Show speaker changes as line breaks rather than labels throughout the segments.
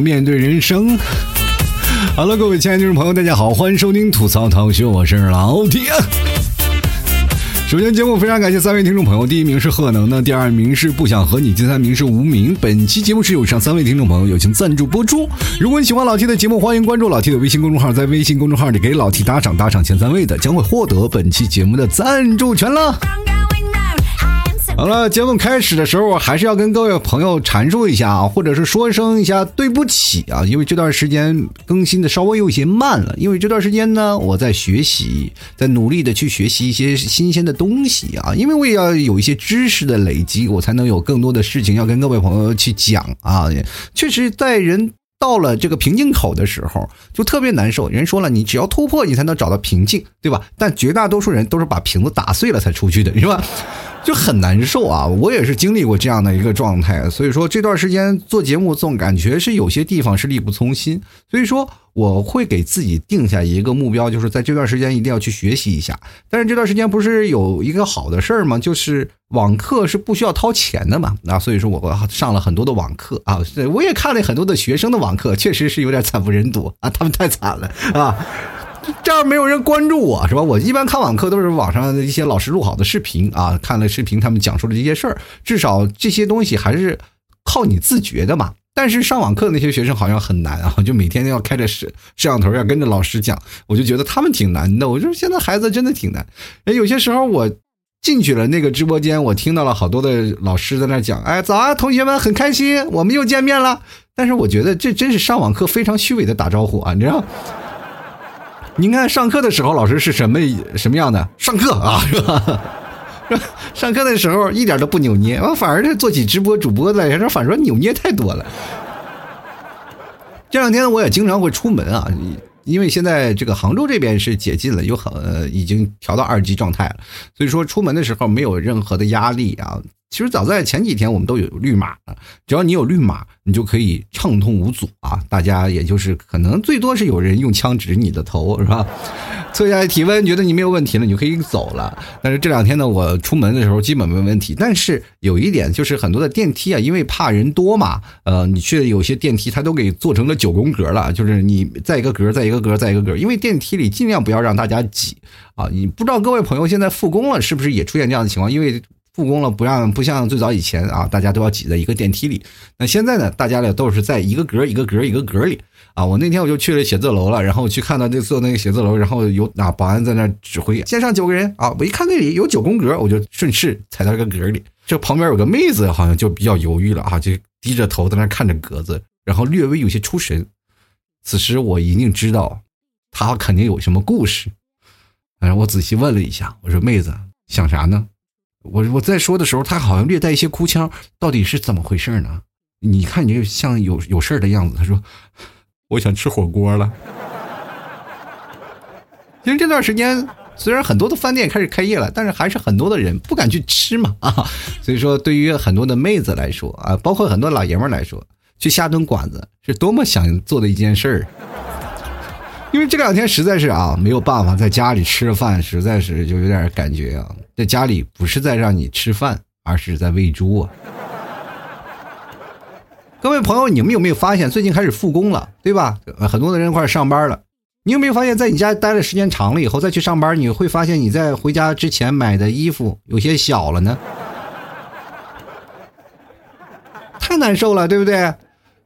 面对人生。好了，各位亲爱的听众朋友，大家好，欢迎收听吐槽堂秀，我是老铁。首先，节目非常感谢三位听众朋友，第一名是贺能呢，第二名是不想和你，第三名是无名。本期节目是有上三位听众朋友友情赞助播出。如果你喜欢老 T 的节目，欢迎关注老 T 的微信公众号，在微信公众号里给老 T 打赏，打赏前三位的将会获得本期节目的赞助权了。好了，节目开始的时候，还是要跟各位朋友阐述一下啊，或者是说声一下对不起啊，因为这段时间更新的稍微有些慢了，因为这段时间呢，我在学习，在努力的去学习一些新鲜的东西啊，因为我也要有一些知识的累积，我才能有更多的事情要跟各位朋友去讲啊。确实，在人到了这个瓶颈口的时候，就特别难受。人说了，你只要突破，你才能找到瓶颈，对吧？但绝大多数人都是把瓶子打碎了才出去的，是吧？就很难受啊！我也是经历过这样的一个状态，所以说这段时间做节目总感觉是有些地方是力不从心，所以说我会给自己定下一个目标，就是在这段时间一定要去学习一下。但是这段时间不是有一个好的事儿吗？就是网课是不需要掏钱的嘛，啊，所以说我上了很多的网课啊，我也看了很多的学生的网课，确实是有点惨不忍睹啊，他们太惨了啊。这样没有人关注我是吧？我一般看网课都是网上的一些老师录好的视频啊，看了视频他们讲述的这些事儿，至少这些东西还是靠你自觉的嘛。但是上网课那些学生好像很难啊，就每天要开着摄摄像头要跟着老师讲，我就觉得他们挺难的。我说现在孩子真的挺难。哎，有些时候我进去了那个直播间，我听到了好多的老师在那讲，哎，早啊，同学们，很开心，我们又见面了。但是我觉得这真是上网课非常虚伪的打招呼啊，你知道。您看上课的时候，老师是什么什么样的？上课啊，是吧？上课的时候一点都不扭捏，我反而是做起直播主播来，反正扭捏太多了。这两天我也经常会出门啊，因为现在这个杭州这边是解禁了，有很已经调到二级状态了，所以说出门的时候没有任何的压力啊。其实早在前几天，我们都有绿码了。只要你有绿码，你就可以畅通无阻啊！大家也就是可能最多是有人用枪指你的头，是吧？测一下体温，觉得你没有问题了，你就可以走了。但是这两天呢，我出门的时候基本没问题。但是有一点就是很多的电梯啊，因为怕人多嘛，呃，你去有些电梯它都给做成了九宫格了，就是你在一个格，在一个格，在一个格，因为电梯里尽量不要让大家挤啊！你不知道各位朋友现在复工了，是不是也出现这样的情况？因为复工了，不让不像最早以前啊，大家都要挤在一个电梯里。那现在呢，大家呢都是在一个格一个格一个格里啊。我那天我就去了写字楼了，然后去看到那座那个写字楼，然后有啊保安在那指挥，先上九个人啊。我一看那里有九宫格，我就顺势踩到这个格里。这旁边有个妹子，好像就比较犹豫了啊，就低着头在那看着格子，然后略微有些出神。此时我一定知道，她肯定有什么故事。然后我仔细问了一下，我说妹子想啥呢？我我在说的时候，他好像略带一些哭腔，到底是怎么回事呢？你看你就像有有事的样子。他说：“我想吃火锅了。”其实这段时间虽然很多的饭店开始开业了，但是还是很多的人不敢去吃嘛啊。所以说，对于很多的妹子来说啊，包括很多老爷们来说，去下顿馆子是多么想做的一件事儿。因为这两天实在是啊，没有办法在家里吃饭，实在是就有点感觉啊，在家里不是在让你吃饭，而是在喂猪啊。各位朋友，你们有没有发现最近开始复工了，对吧？很多的人开始上班了。你有没有发现，在你家待的时间长了以后，再去上班，你会发现你在回家之前买的衣服有些小了呢？太难受了，对不对？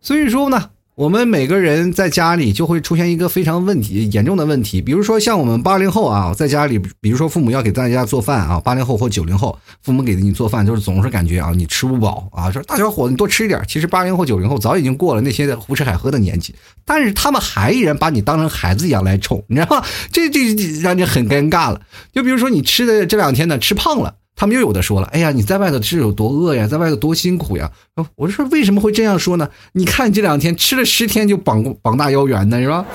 所以说呢。我们每个人在家里就会出现一个非常问题严重的问题，比如说像我们八零后啊，在家里，比如说父母要给大家做饭啊，八零后或九零后，父母给你做饭，就是总是感觉啊，你吃不饱啊，说大小伙子你多吃一点。其实八零后九零后早已经过了那些胡吃海喝的年纪，但是他们还依然把你当成孩子一样来宠，你知道吗？这这让你很尴尬了。就比如说你吃的这两天呢，吃胖了。他们又有的说了，哎呀，你在外头是有多饿呀，在外头多辛苦呀！我说为什么会这样说呢？你看这两天吃了十天就膀膀大腰圆的是吧？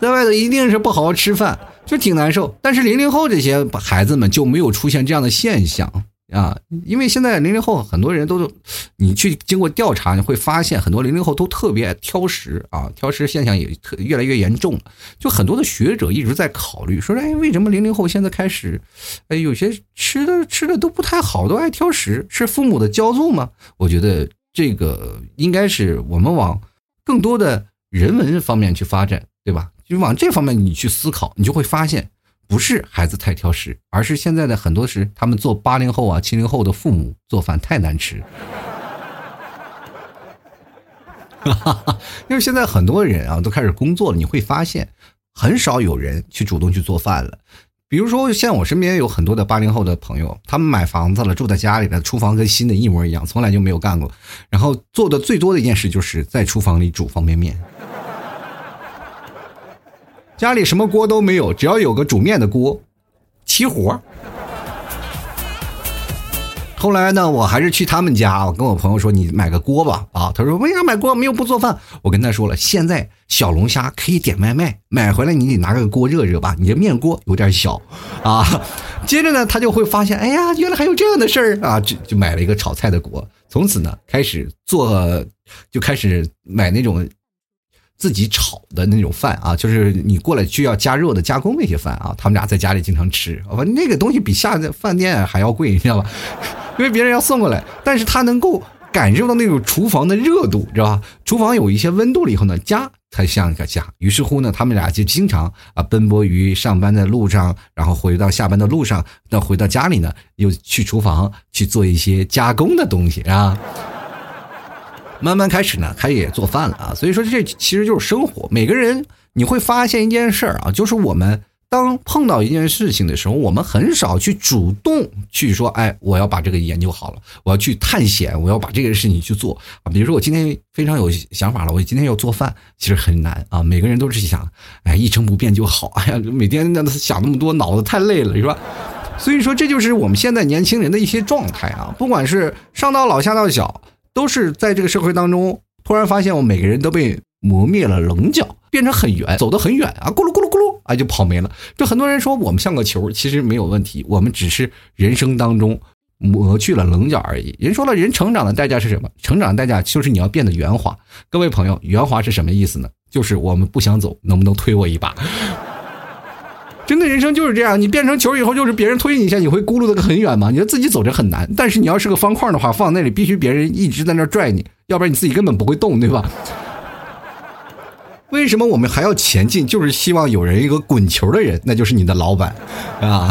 在外头一定是不好好吃饭，就挺难受。但是零零后这些孩子们就没有出现这样的现象。啊，因为现在零零后很多人都，你去经过调查，你会发现很多零零后都特别挑食啊，挑食现象也特越来越严重了。就很多的学者一直在考虑，说，哎，为什么零零后现在开始，哎，有些吃的吃的都不太好，都爱挑食，是父母的骄纵吗？我觉得这个应该是我们往更多的人文方面去发展，对吧？就往这方面你去思考，你就会发现，不是孩子太挑食，而是现在的很多是他们做八零后啊、七零后的父母做饭太难吃。哈哈，因为现在很多人啊都开始工作了，你会发现很少有人去主动去做饭了。比如说，像我身边有很多的八零后的朋友，他们买房子了，住在家里的厨房跟新的一模一样，从来就没有干过。然后做的最多的一件事就是在厨房里煮方便面。家里什么锅都没有，只要有个煮面的锅，齐活。后来呢，我还是去他们家，我跟我朋友说：“你买个锅吧。”啊，他说：“为啥买锅？没有不做饭。”我跟他说了，现在小龙虾可以点外卖，买回来你得拿个锅热热吧，你这面锅有点小，啊。接着呢，他就会发现，哎呀，原来还有这样的事儿啊，就就买了一个炒菜的锅，从此呢开始做，就开始买那种自己炒的那种饭啊，就是你过来需要加热的加工那些饭啊，他们俩在家里经常吃，那个东西比下饭店还要贵，你知道吧？因为别人要送过来，但是他能够感受到那种厨房的热度，知道吧？厨房有一些温度了以后呢，家才像一个家。于是乎呢，他们俩就经常啊奔波于上班的路上，然后回到下班的路上，那回到家里呢，又去厨房去做一些加工的东西啊。慢慢开始呢，开始做饭了啊。所以说，这其实就是生活。每个人你会发现一件事儿啊，就是我们。当碰到一件事情的时候，我们很少去主动去说，哎，我要把这个研究好了，我要去探险，我要把这个事情去做啊。比如说，我今天非常有想法了，我今天要做饭，其实很难啊。每个人都是想，哎，一成不变就好。哎呀，每天那想那么多，脑子太累了，是吧？所以说，这就是我们现在年轻人的一些状态啊。不管是上到老下到小，都是在这个社会当中，突然发现我每个人都被磨灭了棱角，变成很圆，走得很远啊，咕噜咕噜咕噜。啊，就跑没了。就很多人说我们像个球，其实没有问题。我们只是人生当中磨去了棱角而已。人说了，人成长的代价是什么？成长的代价就是你要变得圆滑。各位朋友，圆滑是什么意思呢？就是我们不想走，能不能推我一把？真的人生就是这样。你变成球以后，就是别人推你一下，你会咕噜的很远吗？你说自己走着很难。但是你要是个方块的话，放那里必须别人一直在那拽你，要不然你自己根本不会动，对吧？为什么我们还要前进？就是希望有人一个滚球的人，那就是你的老板，啊！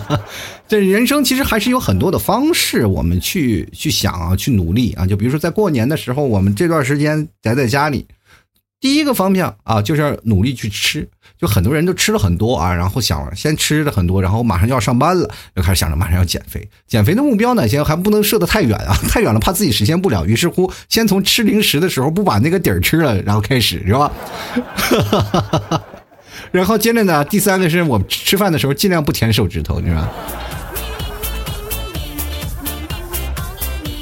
这人生其实还是有很多的方式，我们去去想啊，去努力啊。就比如说在过年的时候，我们这段时间宅在家里。第一个方向啊，就是要努力去吃。就很多人都吃了很多啊，然后想先吃了很多，然后马上就要上班了，又开始想着马上要减肥。减肥的目标呢，先还不能设得太远啊，太远了怕自己实现不了。于是乎，先从吃零食的时候不把那个底儿吃了，然后开始是吧？然后接着呢，第三个是我们吃饭的时候尽量不舔手指头，你知道吧？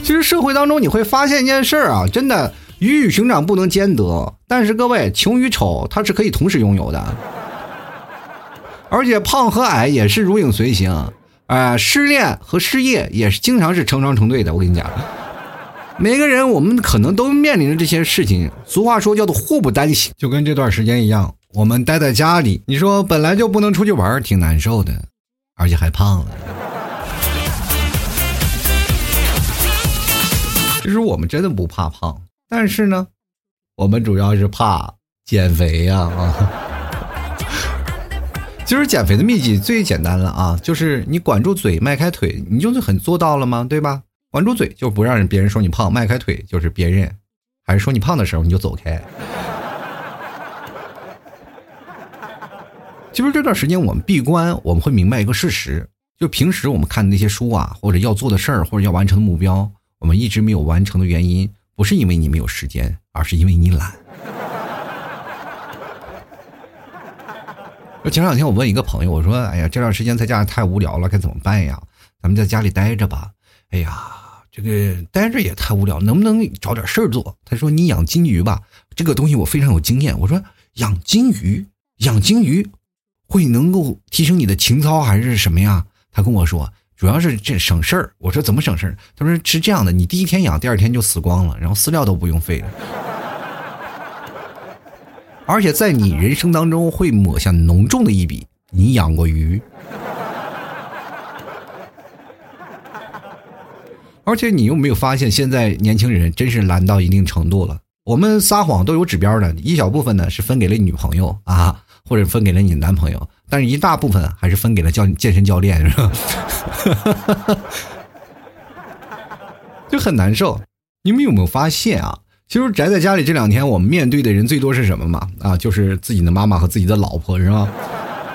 其实社会当中你会发现一件事儿啊，真的。鱼与熊掌不能兼得，但是各位，穷与丑它是可以同时拥有的，而且胖和矮也是如影随形，啊，失恋和失业也是经常是成双成对的。我跟你讲，每个人我们可能都面临着这些事情。俗话说叫做祸不单行，就跟这段时间一样，我们待在家里，你说本来就不能出去玩，挺难受的，而且还胖了。其实我们真的不怕胖。但是呢，我们主要是怕减肥呀啊！其实减肥的秘籍最简单了啊，就是你管住嘴，迈开腿，你就是很做到了吗？对吧？管住嘴就不让人别人说你胖，迈开腿就是别人还是说你胖的时候你就走开。其实这段时间我们闭关，我们会明白一个事实，就平时我们看的那些书啊，或者要做的事儿，或者要完成的目标，我们一直没有完成的原因。不是因为你没有时间，而是因为你懒。前两天我问一个朋友，我说：“哎呀，这段时间在家太无聊了，该怎么办呀？咱们在家里待着吧。”哎呀，这个待着也太无聊，能不能找点事儿做？他说：“你养金鱼吧，这个东西我非常有经验。”我说：“养金鱼，养金鱼会能够提升你的情操还是什么呀？”他跟我说。主要是这省事儿，我说怎么省事儿？他说是这样的，你第一天养，第二天就死光了，然后饲料都不用费了，而且在你人生当中会抹下浓重的一笔。你养过鱼？而且你有没有发现，现在年轻人真是懒到一定程度了？我们撒谎都有指标的，一小部分呢是分给了女朋友啊，或者分给了你男朋友，但是一大部分还是分给了教健身教练，是吧？就很难受。你们有没有发现啊？其实宅在家里这两天，我们面对的人最多是什么嘛？啊，就是自己的妈妈和自己的老婆，是吧？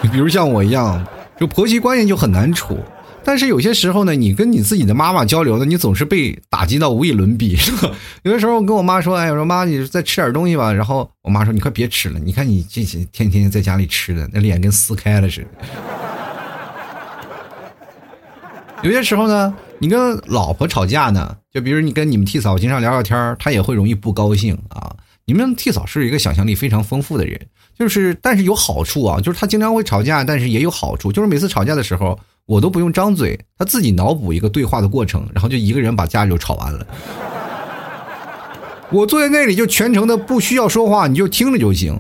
比如像我一样，就婆媳关系就很难处。但是有些时候呢，你跟你自己的妈妈交流呢，你总是被打击到无以伦比，是吧？有的时候我跟我妈说：“哎，我说妈，你再吃点东西吧。”然后我妈说：“你快别吃了，你看你这些天天在家里吃的，那脸跟撕开了似的。”有些时候呢，你跟老婆吵架呢，就比如你跟你们替嫂经常聊聊天她也会容易不高兴啊。你们替嫂是一个想象力非常丰富的人，就是但是有好处啊，就是她经常会吵架，但是也有好处，就是每次吵架的时候，我都不用张嘴，他自己脑补一个对话的过程，然后就一个人把家里就吵完了。我坐在那里就全程的不需要说话，你就听着就行。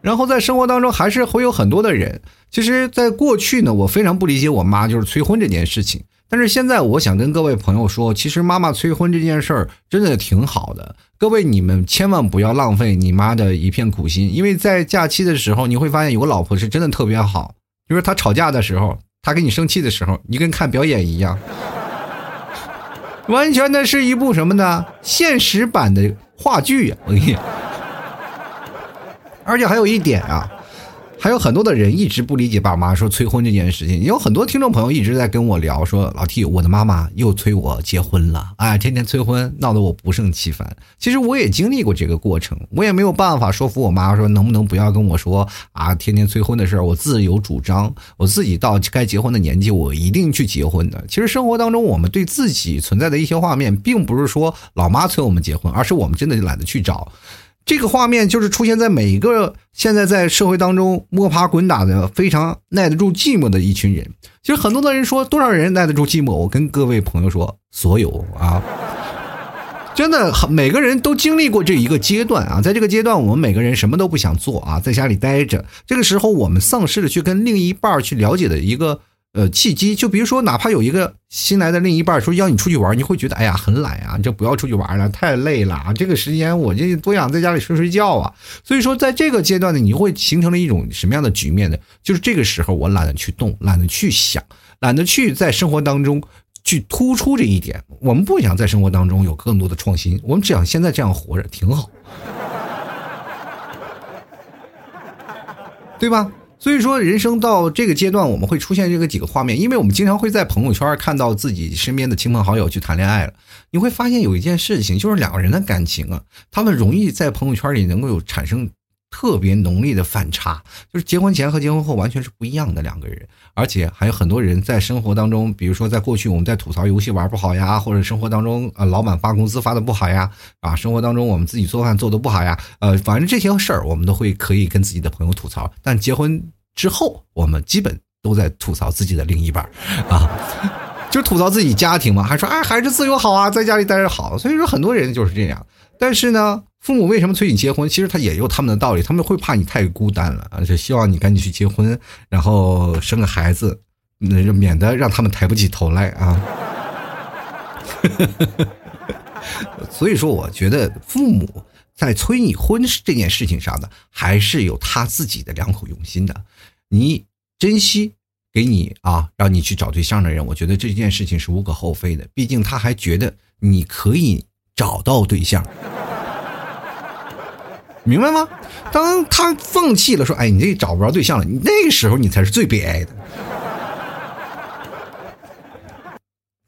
然后在生活当中还是会有很多的人，其实，在过去呢，我非常不理解我妈就是催婚这件事情。但是现在，我想跟各位朋友说，其实妈妈催婚这件事儿真的挺好的。各位，你们千万不要浪费你妈的一片苦心，因为在假期的时候，你会发现有个老婆是真的特别好。就是她吵架的时候，她跟你生气的时候，你跟看表演一样，完全的是一部什么呢？现实版的话剧呀！我跟你，而且还有一点啊。还有很多的人一直不理解爸妈说催婚这件事情，也有很多听众朋友一直在跟我聊说，老 T，我的妈妈又催我结婚了，哎，天天催婚，闹得我不胜其烦。其实我也经历过这个过程，我也没有办法说服我妈说能不能不要跟我说啊，天天催婚的事儿，我自有主张，我自己到该结婚的年纪，我一定去结婚的。其实生活当中，我们对自己存在的一些画面，并不是说老妈催我们结婚，而是我们真的懒得去找。这个画面就是出现在每一个现在在社会当中摸爬滚打的非常耐得住寂寞的一群人。其实很多的人说多少人耐得住寂寞，我跟各位朋友说，所有啊，真的每个人都经历过这一个阶段啊。在这个阶段，我们每个人什么都不想做啊，在家里待着。这个时候，我们丧失了去跟另一半去了解的一个。呃，契机就比如说，哪怕有一个新来的另一半说要你出去玩，你会觉得哎呀很懒啊，就不要出去玩了，太累了啊。这个时间我就多想在家里睡睡觉啊。所以说，在这个阶段呢，你会形成了一种什么样的局面呢？就是这个时候我懒得去动，懒得去想，懒得去在生活当中去突出这一点。我们不想在生活当中有更多的创新，我们只想现在这样活着挺好，对吧？所以说，人生到这个阶段，我们会出现这个几个画面，因为我们经常会在朋友圈看到自己身边的亲朋好友去谈恋爱了。你会发现有一件事情，就是两个人的感情啊，他们容易在朋友圈里能够有产生。特别浓烈的反差，就是结婚前和结婚后完全是不一样的两个人，而且还有很多人在生活当中，比如说在过去我们在吐槽游戏玩不好呀，或者生活当中啊老板发工资发的不好呀，啊生活当中我们自己做饭做的不好呀，呃反正这些事儿我们都会可以跟自己的朋友吐槽，但结婚之后我们基本都在吐槽自己的另一半，啊，就吐槽自己家庭嘛，还说哎孩子自由好啊，在家里待着好，所以说很多人就是这样，但是呢。父母为什么催你结婚？其实他也有他们的道理，他们会怕你太孤单了，而且希望你赶紧去结婚，然后生个孩子，那就免得让他们抬不起头来啊。所以说，我觉得父母在催你婚这件事情上呢，还是有他自己的良苦用心的。你珍惜给你啊，让你去找对象的人，我觉得这件事情是无可厚非的。毕竟他还觉得你可以找到对象。明白吗？当他放弃了，说：“哎，你这找不着对象了。”你那个时候，你才是最悲哀的。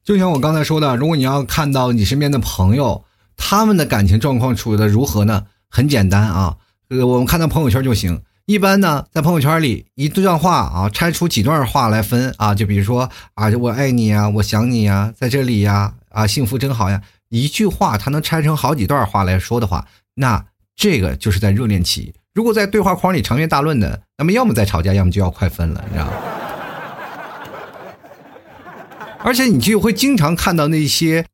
就像我刚才说的，如果你要看到你身边的朋友，他们的感情状况处的如何呢？很简单啊，呃，我们看到朋友圈就行。一般呢，在朋友圈里，一段话啊，拆出几段话来分啊，就比如说啊，我爱你呀，我想你呀，在这里呀，啊，幸福真好呀。一句话，它能拆成好几段话来说的话，那。这个就是在热恋期，如果在对话框里长篇大论的，那么要么在吵架，要么就要快分了，你知道吗？而且你就会经常看到那些，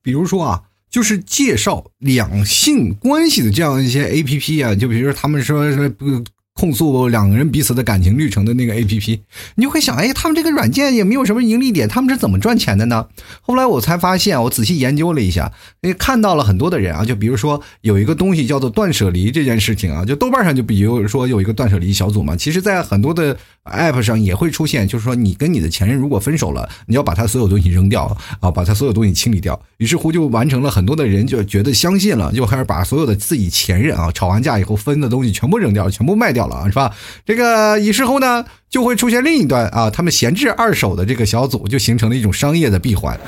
比如说啊，就是介绍两性关系的这样一些 A P P 啊，就比如说他们说说不控诉两个人彼此的感情历程的那个 A P P，你就会想，哎，他们这个软件也没有什么盈利点，他们是怎么赚钱的呢？后来我才发现，我仔细研究了一下，也看到了很多的人啊，就比如说有一个东西叫做断舍离这件事情啊，就豆瓣上就比如说有一个断舍离小组嘛，其实在很多的 App 上也会出现，就是说你跟你的前任如果分手了，你要把他所有东西扔掉啊，把他所有东西清理掉。于是乎就完成了很多的人就觉得相信了，就开始把所有的自己前任啊吵完架以后分的东西全部扔掉，全部卖掉。了是吧？这个以事后呢，就会出现另一端啊，他们闲置二手的这个小组就形成了一种商业的闭环，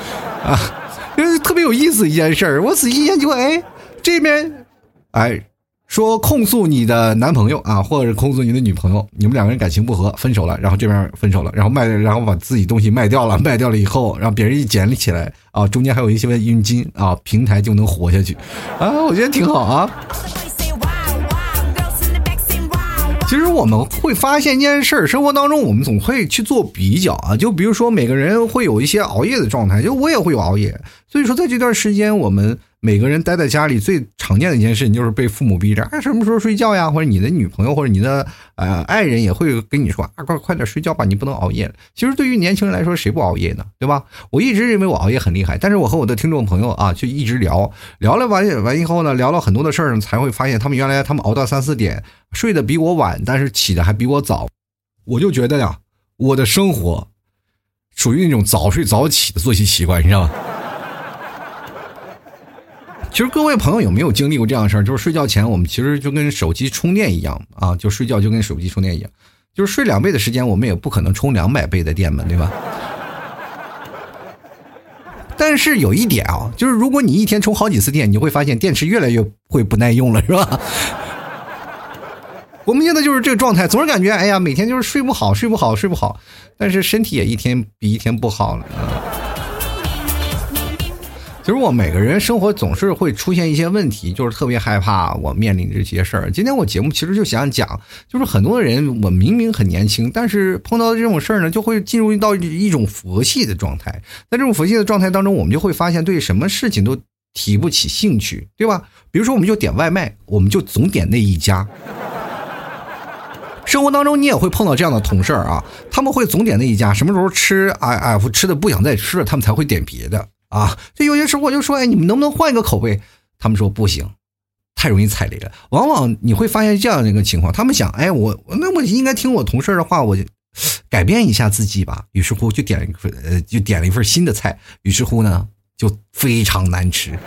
啊，就是特别有意思一件事儿。我仔细研究，哎，这边，哎，说控诉你的男朋友啊，或者控诉你的女朋友，你们两个人感情不和，分手了，然后这边分手了，然后卖，然后把自己东西卖掉了，卖掉了以后，让别人一捡起来啊，中间还有一些佣金啊，平台就能活下去，啊，我觉得挺好啊。其实我们会发现一件事儿，生活当中我们总会去做比较啊，就比如说每个人会有一些熬夜的状态，就我也会有熬夜，所以说在这段时间我们。每个人待在家里最常见的一件事情就是被父母逼着，啊，什么时候睡觉呀？或者你的女朋友或者你的呃爱人也会跟你说啊，快快点睡觉吧，你不能熬夜。其实对于年轻人来说，谁不熬夜呢？对吧？我一直认为我熬夜很厉害，但是我和我的听众朋友啊，就一直聊聊了完完以后呢，聊了很多的事儿，才会发现他们原来他们熬到三四点，睡得比我晚，但是起的还比我早。我就觉得呀，我的生活属于那种早睡早起的作息习惯，你知道吗？其实各位朋友有没有经历过这样的事儿？就是睡觉前我们其实就跟手机充电一样啊，就睡觉就跟手机充电一样，就是睡两倍的时间，我们也不可能充两百倍的电嘛，对吧？但是有一点啊，就是如果你一天充好几次电，你会发现电池越来越会不耐用了，是吧？我们现在就是这个状态，总是感觉哎呀，每天就是睡不好，睡不好，睡不好，但是身体也一天比一天不好了其实我每个人生活总是会出现一些问题，就是特别害怕我面临这些事儿。今天我节目其实就想讲，就是很多人我明明很年轻，但是碰到这种事儿呢，就会进入到一种佛系的状态。在这种佛系的状态当中，我们就会发现对什么事情都提不起兴趣，对吧？比如说，我们就点外卖，我们就总点那一家。生活当中你也会碰到这样的同事啊，他们会总点那一家，什么时候吃哎哎吃的不想再吃了，他们才会点别的。啊，这有些时候我就说，哎，你们能不能换一个口味？他们说不行，太容易踩雷了。往往你会发现这样的一个情况，他们想，哎，我那我应该听我同事的话，我就改变一下自己吧。于是乎就点一份，呃，就点了一份新的菜。于是乎呢，就非常难吃，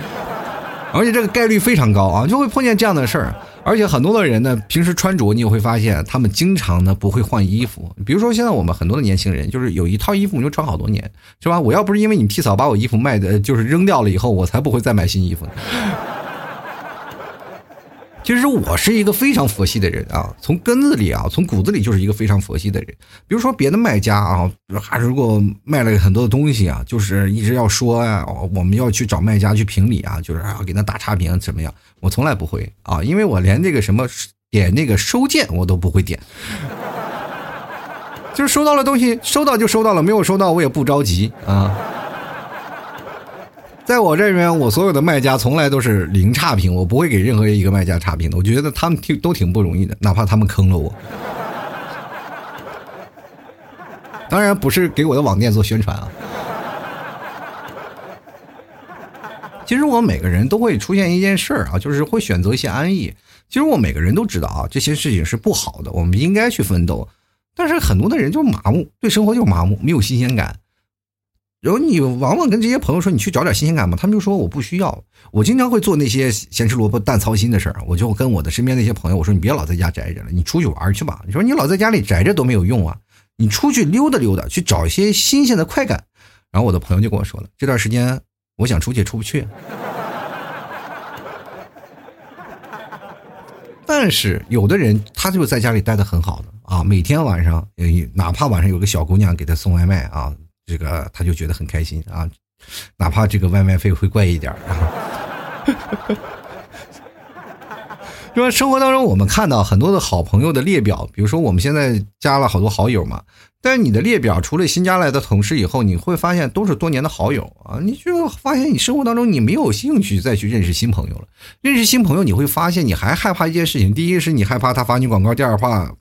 而且这个概率非常高啊，就会碰见这样的事儿。而且很多的人呢，平时穿着你也会发现，他们经常呢不会换衣服。比如说现在我们很多的年轻人，就是有一套衣服你就穿好多年，是吧？我要不是因为你替嫂把我衣服卖的，就是扔掉了以后，我才不会再买新衣服呢。其实我是一个非常佛系的人啊，从根子里啊，从骨子里就是一个非常佛系的人。比如说别的卖家啊，还如果卖了很多的东西啊，就是一直要说啊，我们要去找卖家去评理啊，就是啊给他打差评怎么样？我从来不会啊，因为我连这个什么点那个收件我都不会点，就是收到了东西，收到就收到了，没有收到我也不着急啊。在我这边，我所有的卖家从来都是零差评，我不会给任何一个卖家差评的。我觉得他们挺都挺不容易的，哪怕他们坑了我。当然不是给我的网店做宣传啊。其实我每个人都会出现一件事儿啊，就是会选择一些安逸。其实我每个人都知道啊，这些事情是不好的，我们应该去奋斗。但是很多的人就麻木，对生活就麻木，没有新鲜感。然后你往往跟这些朋友说你去找点新鲜感嘛，他们就说我不需要。我经常会做那些咸吃萝卜淡操心的事儿，我就跟我的身边那些朋友我说你别老在家宅着了，你出去玩去吧。你说你老在家里宅着都没有用啊，你出去溜达溜达，去找一些新鲜的快感。然后我的朋友就跟我说了，这段时间我想出去也出不去。但是有的人他就在家里待的很好的啊，每天晚上哪怕晚上有个小姑娘给他送外卖啊。这个他就觉得很开心啊，哪怕这个外卖费会贵一点啊。是吧？生活当中我们看到很多的好朋友的列表，比如说我们现在加了好多好友嘛，但是你的列表除了新加来的同事以后，你会发现都是多年的好友啊，你就发现你生活当中你没有兴趣再去认识新朋友了。认识新朋友，你会发现你还害怕一件事情，第一是你害怕他发你广告，第二话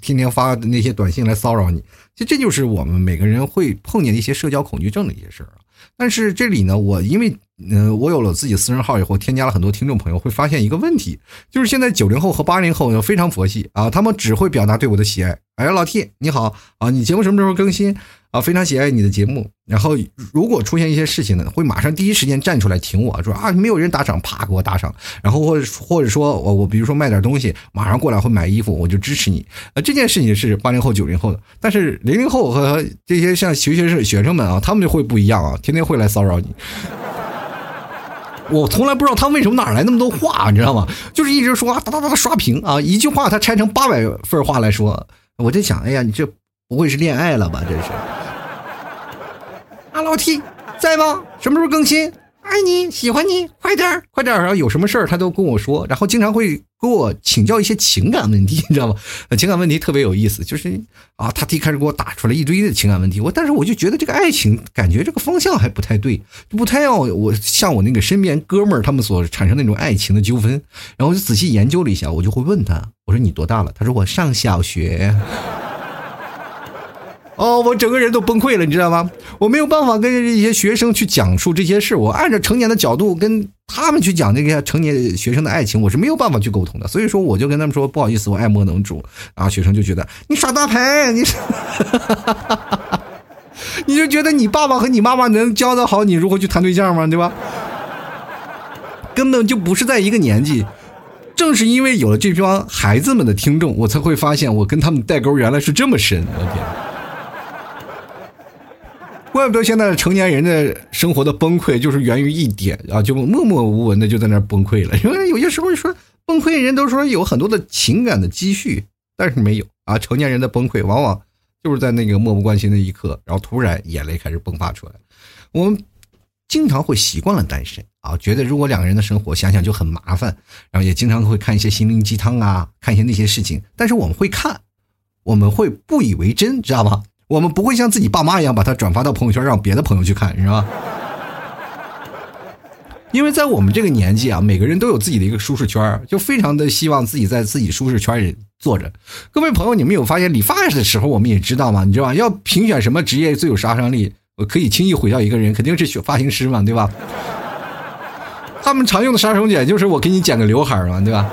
天天发那些短信来骚扰你。其实这就是我们每个人会碰见的一些社交恐惧症的一些事儿。但是这里呢，我因为。嗯，我有了自己私人号以后，添加了很多听众朋友，会发现一个问题，就是现在九零后和八零后非常佛系啊，他们只会表达对我的喜爱。哎，老 T 你好啊，你节目什么时候更新啊？非常喜爱你的节目。然后如果出现一些事情呢，会马上第一时间站出来挺我说啊，没有人打赏，啪给我打赏。然后或者或者说我我比如说卖点东西，马上过来会买衣服，我就支持你。呃，这件事情是八零后九零后的，但是零零后和这些像学学生学生们啊，他们就会不一样啊，天天会来骚扰你。我从来不知道他为什么哪来那么多话，你知道吗？就是一直说哒哒哒刷屏啊，一句话他拆成八百份话来说。我就想，哎呀，你这不会是恋爱了吧？这是。啊，老 T 在吗？什么时候更新？爱你，喜欢你，快点儿快点儿然后有什么事儿他都跟我说，然后经常会跟我请教一些情感问题，你知道吗？情感问题特别有意思，就是啊，他一开始给我打出来一堆的情感问题，我但是我就觉得这个爱情感觉这个方向还不太对，不太要我像我那个身边哥们儿他们所产生那种爱情的纠纷，然后我就仔细研究了一下，我就会问他，我说你多大了？他说我上小学。哦，我整个人都崩溃了，你知道吗？我没有办法跟这些学生去讲述这些事，我按照成年的角度跟他们去讲这个成年学生的爱情，我是没有办法去沟通的。所以说，我就跟他们说，不好意思，我爱莫能助。然后学生就觉得你耍大牌，你是，你就觉得你爸爸和你妈妈能教的好你如何去谈对象吗？对吧？根本就不是在一个年纪。正是因为有了这帮孩子们的听众，我才会发现我跟他们代沟原来是这么深。我天！怪不得现在成年人的生活的崩溃就是源于一点啊，就默默无闻的就在那崩溃了。因为有些时候说崩溃人都说有很多的情感的积蓄，但是没有啊。成年人的崩溃往往就是在那个漠不关心的一刻，然后突然眼泪开始迸发出来。我们经常会习惯了单身啊，觉得如果两个人的生活想想就很麻烦，然后也经常会看一些心灵鸡汤啊，看一些那些事情。但是我们会看，我们会不以为真，知道吗？我们不会像自己爸妈一样把它转发到朋友圈，让别的朋友去看，是吧？因为在我们这个年纪啊，每个人都有自己的一个舒适圈，就非常的希望自己在自己舒适圈里坐着。各位朋友，你们有发现理发的时候，我们也知道吗？你知道吧？要评选什么职业最有杀伤力，我可以轻易毁掉一个人，肯定是选发型师嘛，对吧？他们常用的杀手锏就是我给你剪个刘海嘛，对吧？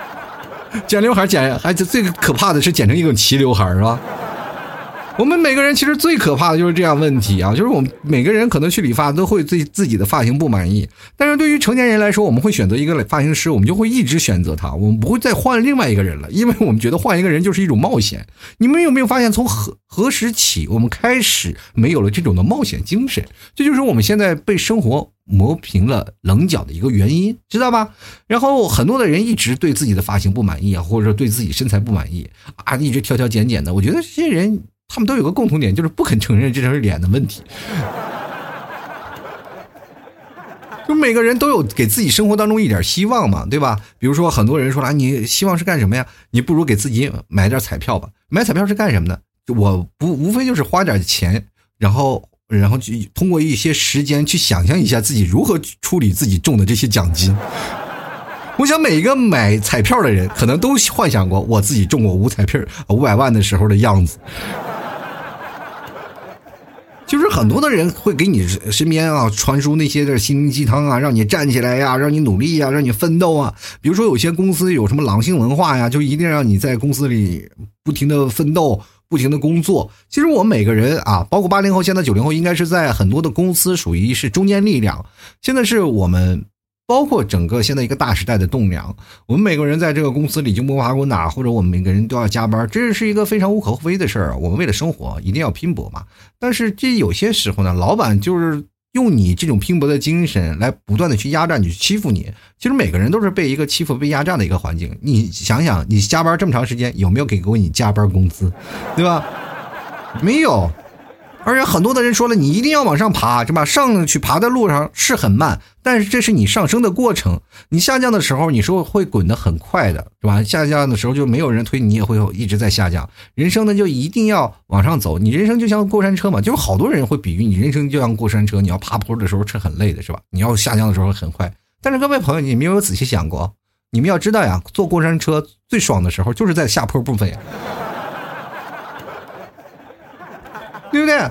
剪刘海剪，还最可怕的是剪成一种齐刘海，是吧？我们每个人其实最可怕的就是这样问题啊，就是我们每个人可能去理发都会对自己的发型不满意，但是对于成年人来说，我们会选择一个发型师，我们就会一直选择他，我们不会再换另外一个人了，因为我们觉得换一个人就是一种冒险。你们有没有发现，从何何时起，我们开始没有了这种的冒险精神？这就是我们现在被生活磨平了棱角的一个原因，知道吧？然后很多的人一直对自己的发型不满意啊，或者说对自己身材不满意啊，一直挑挑拣拣的。我觉得这些人。他们都有个共同点，就是不肯承认这张脸的问题。就每个人都有给自己生活当中一点希望嘛，对吧？比如说，很多人说了，你希望是干什么呀？你不如给自己买点彩票吧。买彩票是干什么的？我不无非就是花点钱，然后然后去通过一些时间去想象一下自己如何处理自己中的这些奖金。我想每一个买彩票的人，可能都幻想过我自己中过五彩票五百万的时候的样子。就是很多的人会给你身边啊传输那些的心灵鸡汤啊，让你站起来呀，让你努力呀，让你奋斗啊。比如说有些公司有什么狼性文化呀，就一定让你在公司里不停的奋斗，不停的工作。其实我们每个人啊，包括八零后、现在九零后，应该是在很多的公司属于是中坚力量。现在是我们。包括整个现在一个大时代的栋梁，我们每个人在这个公司里就摸爬滚打，或者我们每个人都要加班，这是一个非常无可厚非的事儿。我们为了生活一定要拼搏嘛。但是这有些时候呢，老板就是用你这种拼搏的精神来不断的去压榨你、去欺负你。其实每个人都是被一个欺负、被压榨的一个环境。你想想，你加班这么长时间，有没有给过你加班工资？对吧？没有。而且很多的人说了，你一定要往上爬，是吧？上去爬的路上是很慢，但是这是你上升的过程。你下降的时候，你说会滚得很快的，是吧？下降的时候就没有人推你，也会一直在下降。人生呢，就一定要往上走。你人生就像过山车嘛，就是好多人会比喻你人生就像过山车，你要爬坡的时候是很累的，是吧？你要下降的时候很快。但是各位朋友，你没有仔细想过，你们要知道呀，坐过山车最爽的时候就是在下坡部分呀。对不对？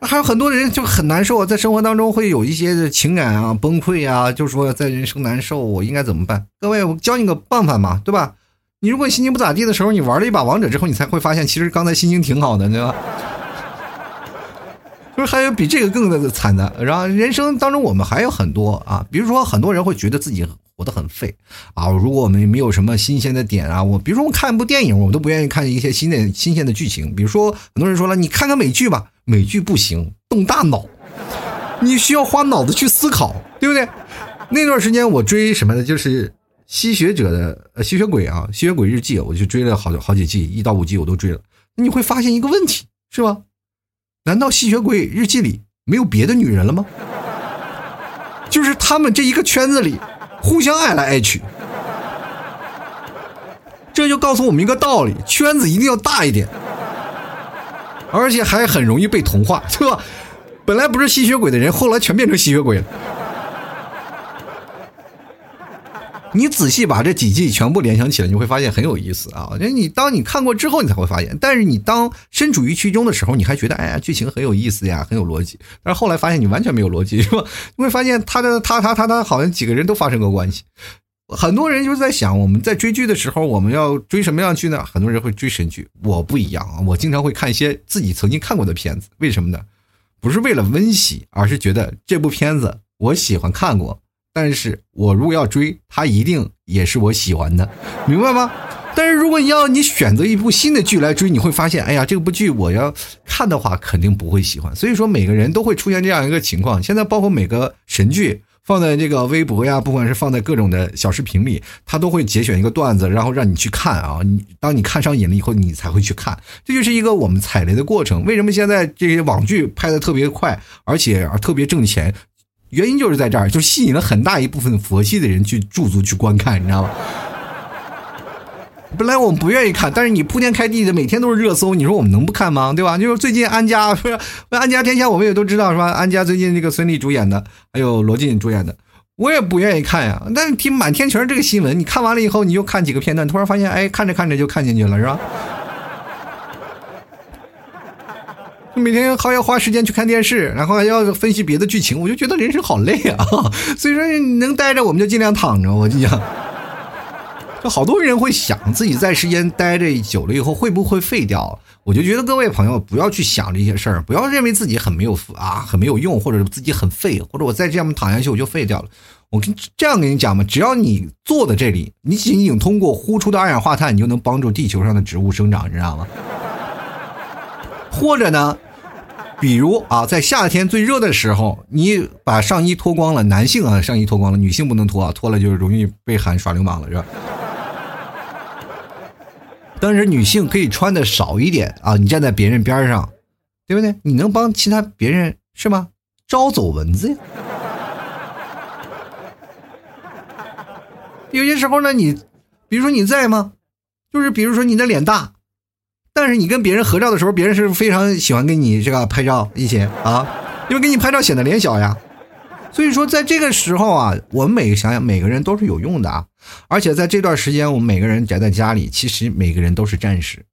还有很多人就很难受，在生活当中会有一些情感啊崩溃啊，就说在人生难受，我应该怎么办？各位，我教你个办法嘛，对吧？你如果心情不咋地的时候，你玩了一把王者之后，你才会发现，其实刚才心情挺好的，对吧？不是还有比这个更惨的？然后人生当中我们还有很多啊，比如说很多人会觉得自己。活得很废啊！如果我们没有什么新鲜的点啊，我比如说我看一部电影，我都不愿意看一些新的新鲜的剧情。比如说很多人说了，你看看美剧吧，美剧不行，动大脑，你需要花脑子去思考，对不对？那段时间我追什么的，就是吸血者的吸血鬼啊，吸血鬼日记，我就追了好好几季，一到五季我都追了。你会发现一个问题，是吧？难道吸血鬼日记里没有别的女人了吗？就是他们这一个圈子里。互相爱来爱去，这就告诉我们一个道理：圈子一定要大一点，而且还很容易被同化，对吧？本来不是吸血鬼的人，后来全变成吸血鬼了。你仔细把这几季全部联想起来，你会发现很有意思啊！就你当你看过之后，你才会发现。但是你当身处于其中的时候，你还觉得哎呀，剧情很有意思呀，很有逻辑。但是后来发现你完全没有逻辑，是吧？你会发现他的他他他他好像几个人都发生过关系。很多人就是在想，我们在追剧的时候，我们要追什么样剧呢？很多人会追神剧，我不一样啊！我经常会看一些自己曾经看过的片子，为什么呢？不是为了温习，而是觉得这部片子我喜欢看过。但是我如果要追，他一定也是我喜欢的，明白吗？但是如果你要你选择一部新的剧来追，你会发现，哎呀，这部剧我要看的话，肯定不会喜欢。所以说，每个人都会出现这样一个情况。现在包括每个神剧放在这个微博呀，不管是放在各种的小视频里，他都会节选一个段子，然后让你去看啊。你当你看上瘾了以后，你才会去看。这就是一个我们踩雷的过程。为什么现在这些网剧拍的特别快，而且特别挣钱？原因就是在这儿，就吸引了很大一部分佛系的人去驻足去观看，你知道吗？本来我们不愿意看，但是你铺天盖地的每天都是热搜，你说我们能不看吗？对吧？就是最近安家不是安家天下，我们也都知道是吧？安家最近这个孙俪主演的，还有罗晋主演的，我也不愿意看呀。但是听满天全是这个新闻，你看完了以后，你又看几个片段，突然发现，哎，看着看着就看进去了，是吧？每天还要花时间去看电视，然后还要分析别的剧情，我就觉得人生好累啊！所以说，能待着我们就尽量躺着。我就讲，就 好多人会想自己在时间待着久了以后会不会废掉？我就觉得各位朋友不要去想这些事儿，不要认为自己很没有啊，很没有用，或者自己很废，或者我再这样躺下去我就废掉了。我跟这样跟你讲嘛，只要你坐在这里，你仅仅通过呼出的二氧化碳，你就能帮助地球上的植物生长，你知道吗？或者呢？比如啊，在夏天最热的时候，你把上衣脱光了，男性啊，上衣脱光了，女性不能脱啊，脱了就容易被喊耍流氓了，是吧？但是女性可以穿的少一点啊，你站在别人边上，对不对？你能帮其他别人是吗？招走蚊子呀。有些时候呢，你，比如说你在吗？就是比如说你的脸大。但是你跟别人合照的时候，别人是非常喜欢跟你这个拍照一起啊，因为给你拍照显得脸小呀。所以说，在这个时候啊，我们每个想想，每个人都是有用的啊。而且在这段时间，我们每个人宅在家里，其实每个人都是战士，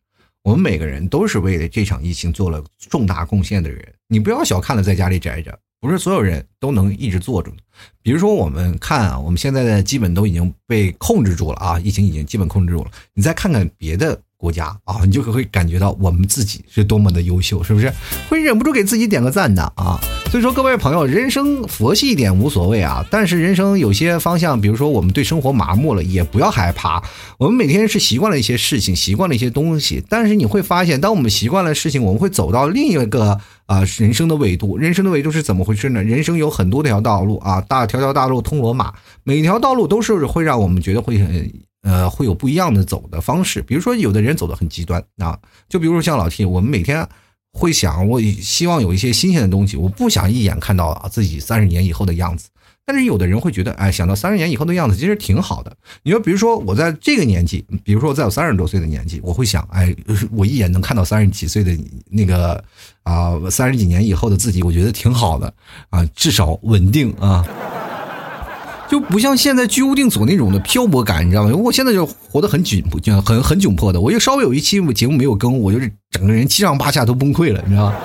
我们每个人都是为了这场疫情做了重大贡献的人。你不要小看了在家里宅着，不是所有人都能一直坐着。比如说，我们看啊，我们现在的基本都已经被控制住了啊，疫情已经基本控制住了。你再看看别的。国家啊，你就会感觉到我们自己是多么的优秀，是不是？会忍不住给自己点个赞的啊！所以说，各位朋友，人生佛系一点无所谓啊。但是人生有些方向，比如说我们对生活麻木了，也不要害怕。我们每天是习惯了一些事情，习惯了一些东西，但是你会发现，当我们习惯了事情，我们会走到另一个啊人生的维度。人生的维度是怎么回事呢？人生有很多条道路啊，大条条大路通罗马，每条道路都是会让我们觉得会很。呃，会有不一样的走的方式，比如说有的人走的很极端啊，就比如说像老 T，我们每天会想，我希望有一些新鲜的东西，我不想一眼看到啊自己三十年以后的样子。但是有的人会觉得，哎，想到三十年以后的样子，其实挺好的。你说，比如说我在这个年纪，比如说我在我三十多岁的年纪，我会想，哎，我一眼能看到三十几岁的那个啊，三十几年以后的自己，我觉得挺好的啊，至少稳定啊。就不像现在居无定所那种的漂泊感，你知道吗？我现在就活得很紧，很很窘迫的。我就稍微有一期节目没有更，我就是整个人七上八下都崩溃了，你知道吗？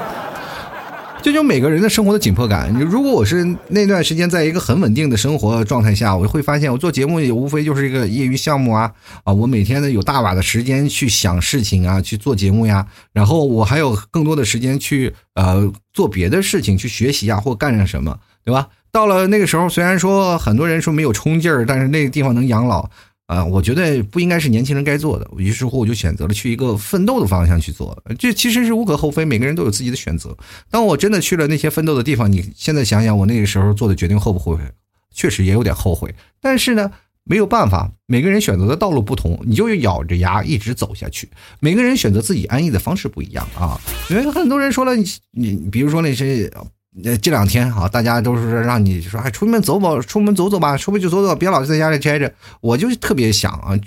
这就每个人的生活的紧迫感。如果我是那段时间在一个很稳定的生活状态下，我会发现我做节目也无非就是一个业余项目啊啊！我每天呢有大把的时间去想事情啊，去做节目呀，然后我还有更多的时间去呃做别的事情，去学习啊或干点什么，对吧？到了那个时候，虽然说很多人说没有冲劲儿，但是那个地方能养老，啊，我觉得不应该是年轻人该做的。于是乎，我就选择了去一个奋斗的方向去做。这其实是无可厚非，每个人都有自己的选择。当我真的去了那些奋斗的地方，你现在想想，我那个时候做的决定后不后悔？确实也有点后悔。但是呢，没有办法，每个人选择的道路不同，你就咬着牙一直走下去。每个人选择自己安逸的方式不一样啊。因为很多人说了，你你比如说那些。呃，这两天啊，大家都是让你说，哎，出门走走，出门走走吧，出门就走走，别老在家里待着。我就特别想啊，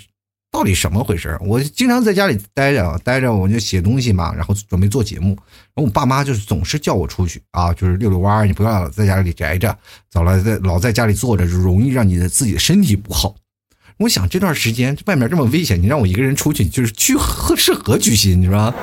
到底什么回事？我经常在家里待着，待着我就写东西嘛，然后准备做节目。然后我爸妈就是总是叫我出去啊，就是遛遛弯，你不要老在家里宅着，早了在老在家里坐着，容易让你的自己的身体不好。我想这段时间外面这么危险，你让我一个人出去，就是去何是何居心，你说？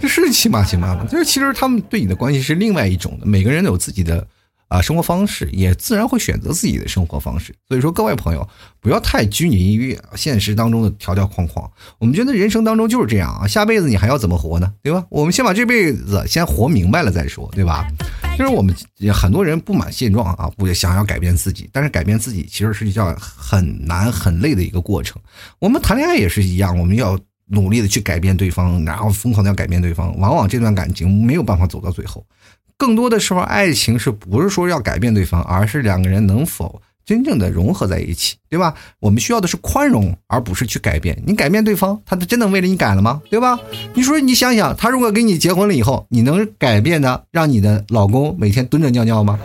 这是亲妈亲妈吗？就是其实他们对你的关系是另外一种的。每个人都有自己的啊生活方式，也自然会选择自己的生活方式。所以说，各位朋友不要太拘泥于现实当中的条条框框。我们觉得人生当中就是这样啊，下辈子你还要怎么活呢？对吧？我们先把这辈子先活明白了再说，对吧？就是我们很多人不满现状啊，不想要改变自己，但是改变自己其实是一件很难很累的一个过程。我们谈恋爱也是一样，我们要。努力的去改变对方，然后疯狂的要改变对方，往往这段感情没有办法走到最后。更多的时候，爱情是不是说要改变对方，而是两个人能否真正的融合在一起，对吧？我们需要的是宽容，而不是去改变。你改变对方，他真的为了你改了吗？对吧？你说你想想，他如果跟你结婚了以后，你能改变的让你的老公每天蹲着尿尿吗？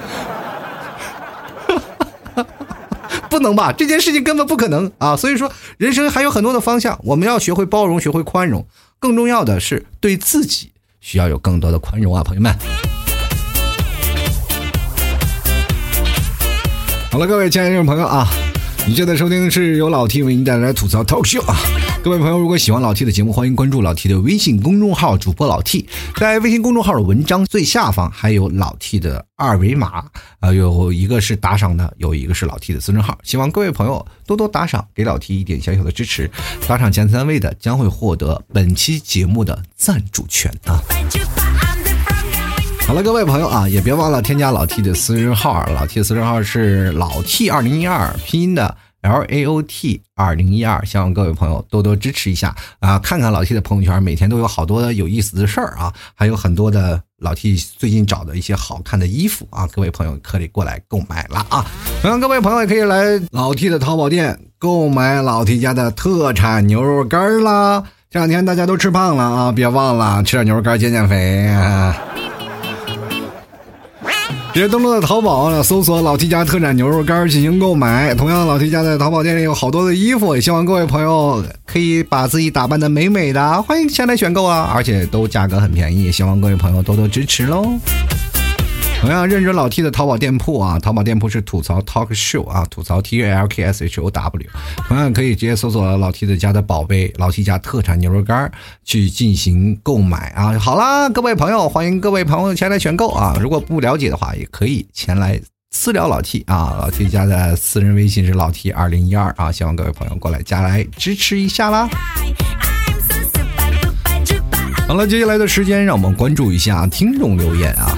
不能吧，这件事情根本不可能啊！所以说，人生还有很多的方向，我们要学会包容，学会宽容。更重要的是，对自己需要有更多的宽容啊，朋友们。好了，各位亲爱的听众朋友啊，你现在收听的是由老 T 为您带来吐槽 talk show 啊。各位朋友，如果喜欢老 T 的节目，欢迎关注老 T 的微信公众号，主播老 T。在微信公众号的文章最下方还有老 T 的二维码，啊，有一个是打赏的，有一个是老 T 的私人号。希望各位朋友多多打赏，给老 T 一点小小的支持。打赏前三位的将会获得本期节目的赞助权啊。好了，各位朋友啊，也别忘了添加老 T 的私人号，老 T 的私人号是老 T 二零一二，拼音的。L A O T 二零一二，希望各位朋友多多支持一下啊！看看老 T 的朋友圈，每天都有好多有意思的事儿啊，还有很多的老 T 最近找的一些好看的衣服啊，各位朋友可以过来购买了啊！同样，各位朋友也可以来老 T 的淘宝店购买老 T 家的特产牛肉干啦！这两天大家都吃胖了啊，别忘了吃点牛肉干减减肥啊！直接登录到淘宝，搜索“老 T 家特产牛肉干”进行购买。同样，老 T 家在淘宝店里有好多的衣服，也希望各位朋友可以把自己打扮的美美的，欢迎前来选购啊！而且都价格很便宜，希望各位朋友多多支持喽。同样认准老 T 的淘宝店铺啊，淘宝店铺是吐槽 Talk Show 啊，吐槽 T A L K S H O W。同样可以直接搜索老 T 的家的宝贝，老 T 家特产牛肉干去进行购买啊。好啦，各位朋友，欢迎各位朋友前来选购啊。如果不了解的话，也可以前来私聊老 T 啊。老 T 家的私人微信是老 T 二零一二啊，希望各位朋友过来加来支持一下啦。好了，接下来的时间让我们关注一下听众留言啊。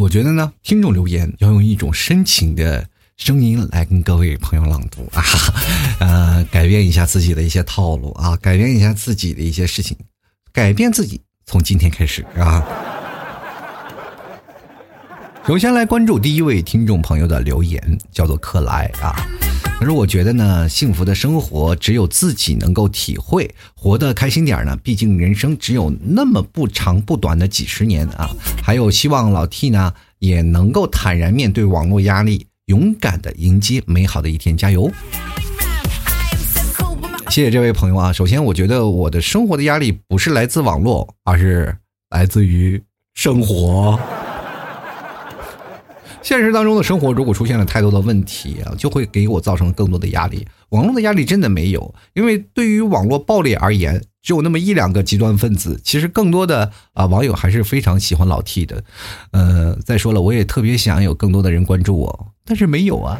我觉得呢，听众留言要用一种深情的声音来跟各位朋友朗读啊，呃，改变一下自己的一些套路啊，改变一下自己的一些事情，改变自己，从今天开始啊。首先来关注第一位听众朋友的留言，叫做克莱啊。可是：“我觉得呢，幸福的生活只有自己能够体会，活得开心点呢。毕竟人生只有那么不长不短的几十年啊。还有希望老 T 呢也能够坦然面对网络压力，勇敢的迎接美好的一天，加油！谢谢这位朋友啊。首先，我觉得我的生活的压力不是来自网络，而是来自于生活。”现实当中的生活，如果出现了太多的问题啊，就会给我造成更多的压力。网络的压力真的没有，因为对于网络暴力而言，只有那么一两个极端分子。其实更多的啊网友还是非常喜欢老 T 的。呃，再说了，我也特别想有更多的人关注我，但是没有啊。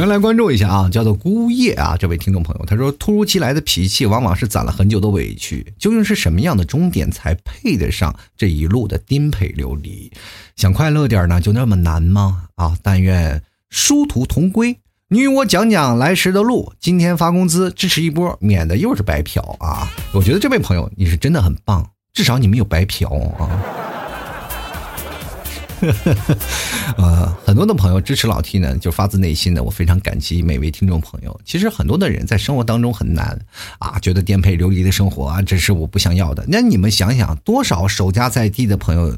首先来关注一下啊，叫做孤叶啊，这位听众朋友，他说：“突如其来的脾气，往往是攒了很久的委屈。究竟是什么样的终点才配得上这一路的颠沛流离？想快乐点呢，就那么难吗？啊，但愿殊途同归。你与我讲讲来时的路，今天发工资支持一波，免得又是白嫖啊！我觉得这位朋友你是真的很棒，至少你没有白嫖啊。” 呃，很多的朋友支持老 T 呢，就发自内心的，我非常感激每位听众朋友。其实很多的人在生活当中很难啊，觉得颠沛流离的生活啊，这是我不想要的。那你们想想，多少守家在地的朋友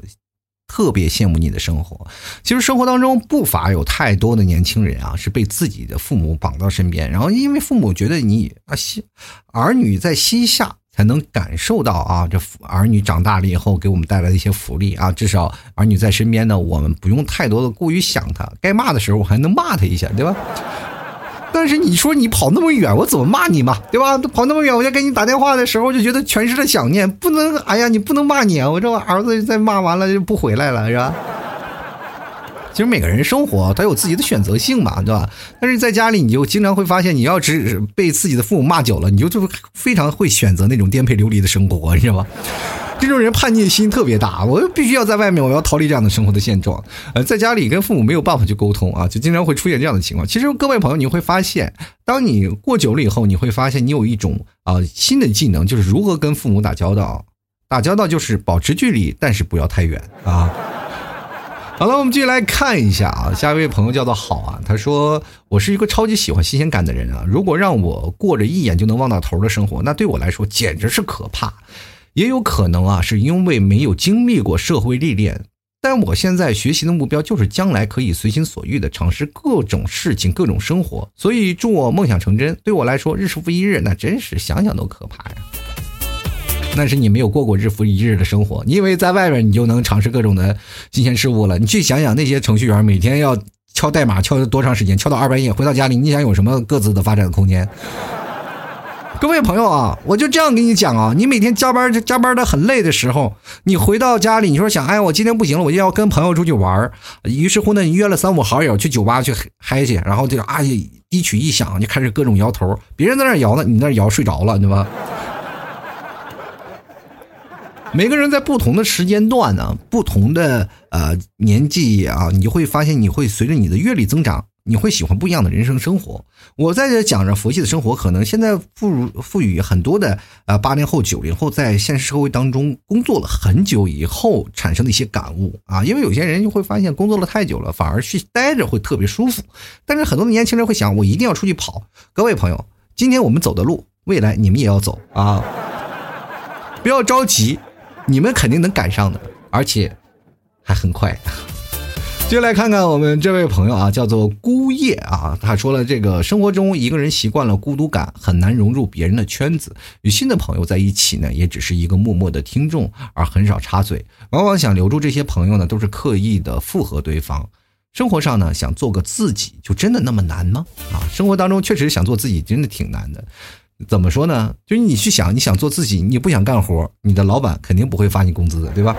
特别羡慕你的生活。其实生活当中不乏有太多的年轻人啊，是被自己的父母绑到身边，然后因为父母觉得你啊西儿女在膝下。才能感受到啊，这儿女长大了以后给我们带来的一些福利啊，至少儿女在身边呢，我们不用太多的过于想他，该骂的时候我还能骂他一下，对吧？但是你说你跑那么远，我怎么骂你嘛，对吧？跑那么远，我就给你打电话的时候就觉得全是的想念，不能，哎呀，你不能骂你啊，我这儿子再骂完了就不回来了，是吧？其实每个人生活他有自己的选择性嘛，对吧？但是在家里，你就经常会发现，你要只被自己的父母骂久了，你就就非常会选择那种颠沛流离的生活，你知道吧？这种人叛逆心特别大，我必须要在外面，我要逃离这样的生活的现状。呃，在家里跟父母没有办法去沟通啊，就经常会出现这样的情况。其实各位朋友，你会发现，当你过久了以后，你会发现你有一种啊新的技能，就是如何跟父母打交道。打交道就是保持距离，但是不要太远啊。好了，我们继续来看一下啊，下一位朋友叫做好啊，他说我是一个超级喜欢新鲜感的人啊，如果让我过着一眼就能望到头的生活，那对我来说简直是可怕。也有可能啊，是因为没有经历过社会历练，但我现在学习的目标就是将来可以随心所欲的尝试各种事情、各种生活，所以祝我梦想成真。对我来说，日复一日，那真是想想都可怕呀。那是你没有过过日复一日的生活，你以为在外边你就能尝试各种的新鲜事物了？你去想想那些程序员每天要敲代码敲多长时间，敲到二半夜回到家里，你想有什么各自的发展空间？各位朋友啊，我就这样跟你讲啊，你每天加班加班的很累的时候，你回到家里，你说想，哎，我今天不行了，我就要跟朋友出去玩于是乎呢，你约了三五好友去酒吧去嗨去，然后就啊一曲一响就开始各种摇头，别人在那摇呢，你那摇睡着了，对吧？每个人在不同的时间段呢，不同的呃年纪啊，你会发现，你会随着你的阅历增长，你会喜欢不一样的人生生活。我在这讲着佛系的生活，可能现在赋予赋予很多的呃八零后、九零后在现实社会当中工作了很久以后产生的一些感悟啊，因为有些人就会发现工作了太久了，反而去待着会特别舒服。但是很多的年轻人会想，我一定要出去跑。各位朋友，今天我们走的路，未来你们也要走啊，不要着急。你们肯定能赶上的，而且还很快。接下来看看我们这位朋友啊，叫做孤叶啊，他说了，这个生活中一个人习惯了孤独感，很难融入别人的圈子，与新的朋友在一起呢，也只是一个默默的听众，而很少插嘴。往往想留住这些朋友呢，都是刻意的附和对方。生活上呢，想做个自己，就真的那么难吗？啊，生活当中确实想做自己，真的挺难的。怎么说呢？就是你去想，你想做自己，你不想干活，你的老板肯定不会发你工资的，对吧？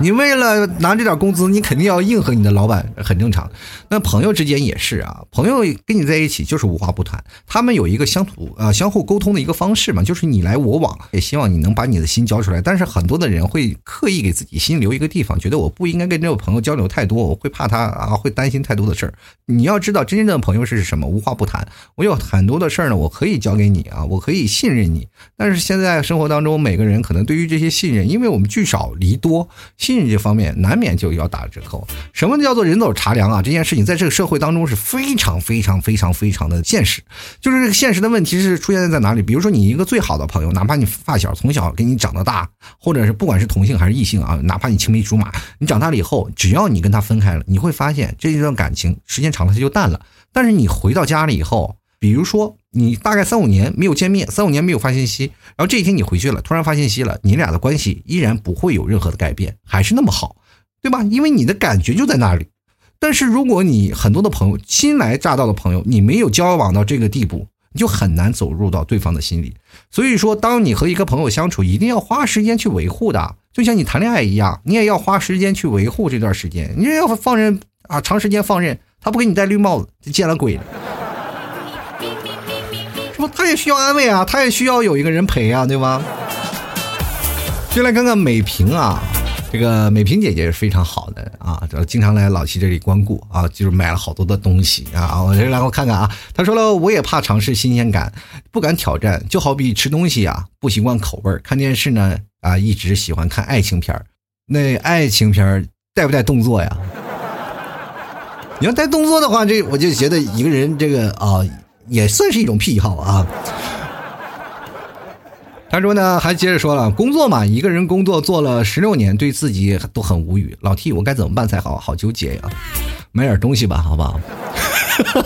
你为了拿这点工资，你肯定要应和你的老板，很正常。那朋友之间也是啊，朋友跟你在一起就是无话不谈，他们有一个相处呃相互沟通的一个方式嘛，就是你来我往，也希望你能把你的心交出来。但是很多的人会刻意给自己心留一个地方，觉得我不应该跟这个朋友交流太多，我会怕他啊，会担心太多的事儿。你要知道，真正的朋友是什么？无话不谈。我有很多的事儿呢，我可以交给你啊，我可以信任你。但是现在生活当中，每个人可能对于这些信任，因为我们聚少离多。信任这方面难免就要打折扣。什么叫做人走茶凉啊？这件事情在这个社会当中是非常非常非常非常的现实。就是这个现实的问题是出现在哪里？比如说你一个最好的朋友，哪怕你发小从小给你长到大，或者是不管是同性还是异性啊，哪怕你青梅竹马，你长大了以后，只要你跟他分开了，你会发现这一段感情时间长了它就淡了。但是你回到家里以后，比如说你大概三五年没有见面，三五年没有发信息，然后这一天你回去了，突然发信息了，你俩的关系依然不会有任何的改变，还是那么好，对吧？因为你的感觉就在那里。但是如果你很多的朋友新来乍到的朋友，你没有交往到这个地步，你就很难走入到对方的心里。所以说，当你和一个朋友相处，一定要花时间去维护的，就像你谈恋爱一样，你也要花时间去维护这段时间。你要放任啊，长时间放任。他不给你戴绿帽子，就见了鬼了，不？他也需要安慰啊，他也需要有一个人陪啊，对吧？就来看看美萍啊，这个美萍姐姐是非常好的啊，经常来老七这里光顾啊，就是买了好多的东西啊。我这来我看看啊，她说了，我也怕尝试新鲜感，不敢挑战，就好比吃东西啊，不习惯口味看电视呢啊，一直喜欢看爱情片那爱情片带不带动作呀？你要带动作的话，这我就觉得一个人这个啊，也算是一种癖好啊。他说呢，还接着说了，工作嘛，一个人工作做了十六年，对自己都很无语。老 T，我该怎么办才好？好纠结呀！买点东西吧，好不好？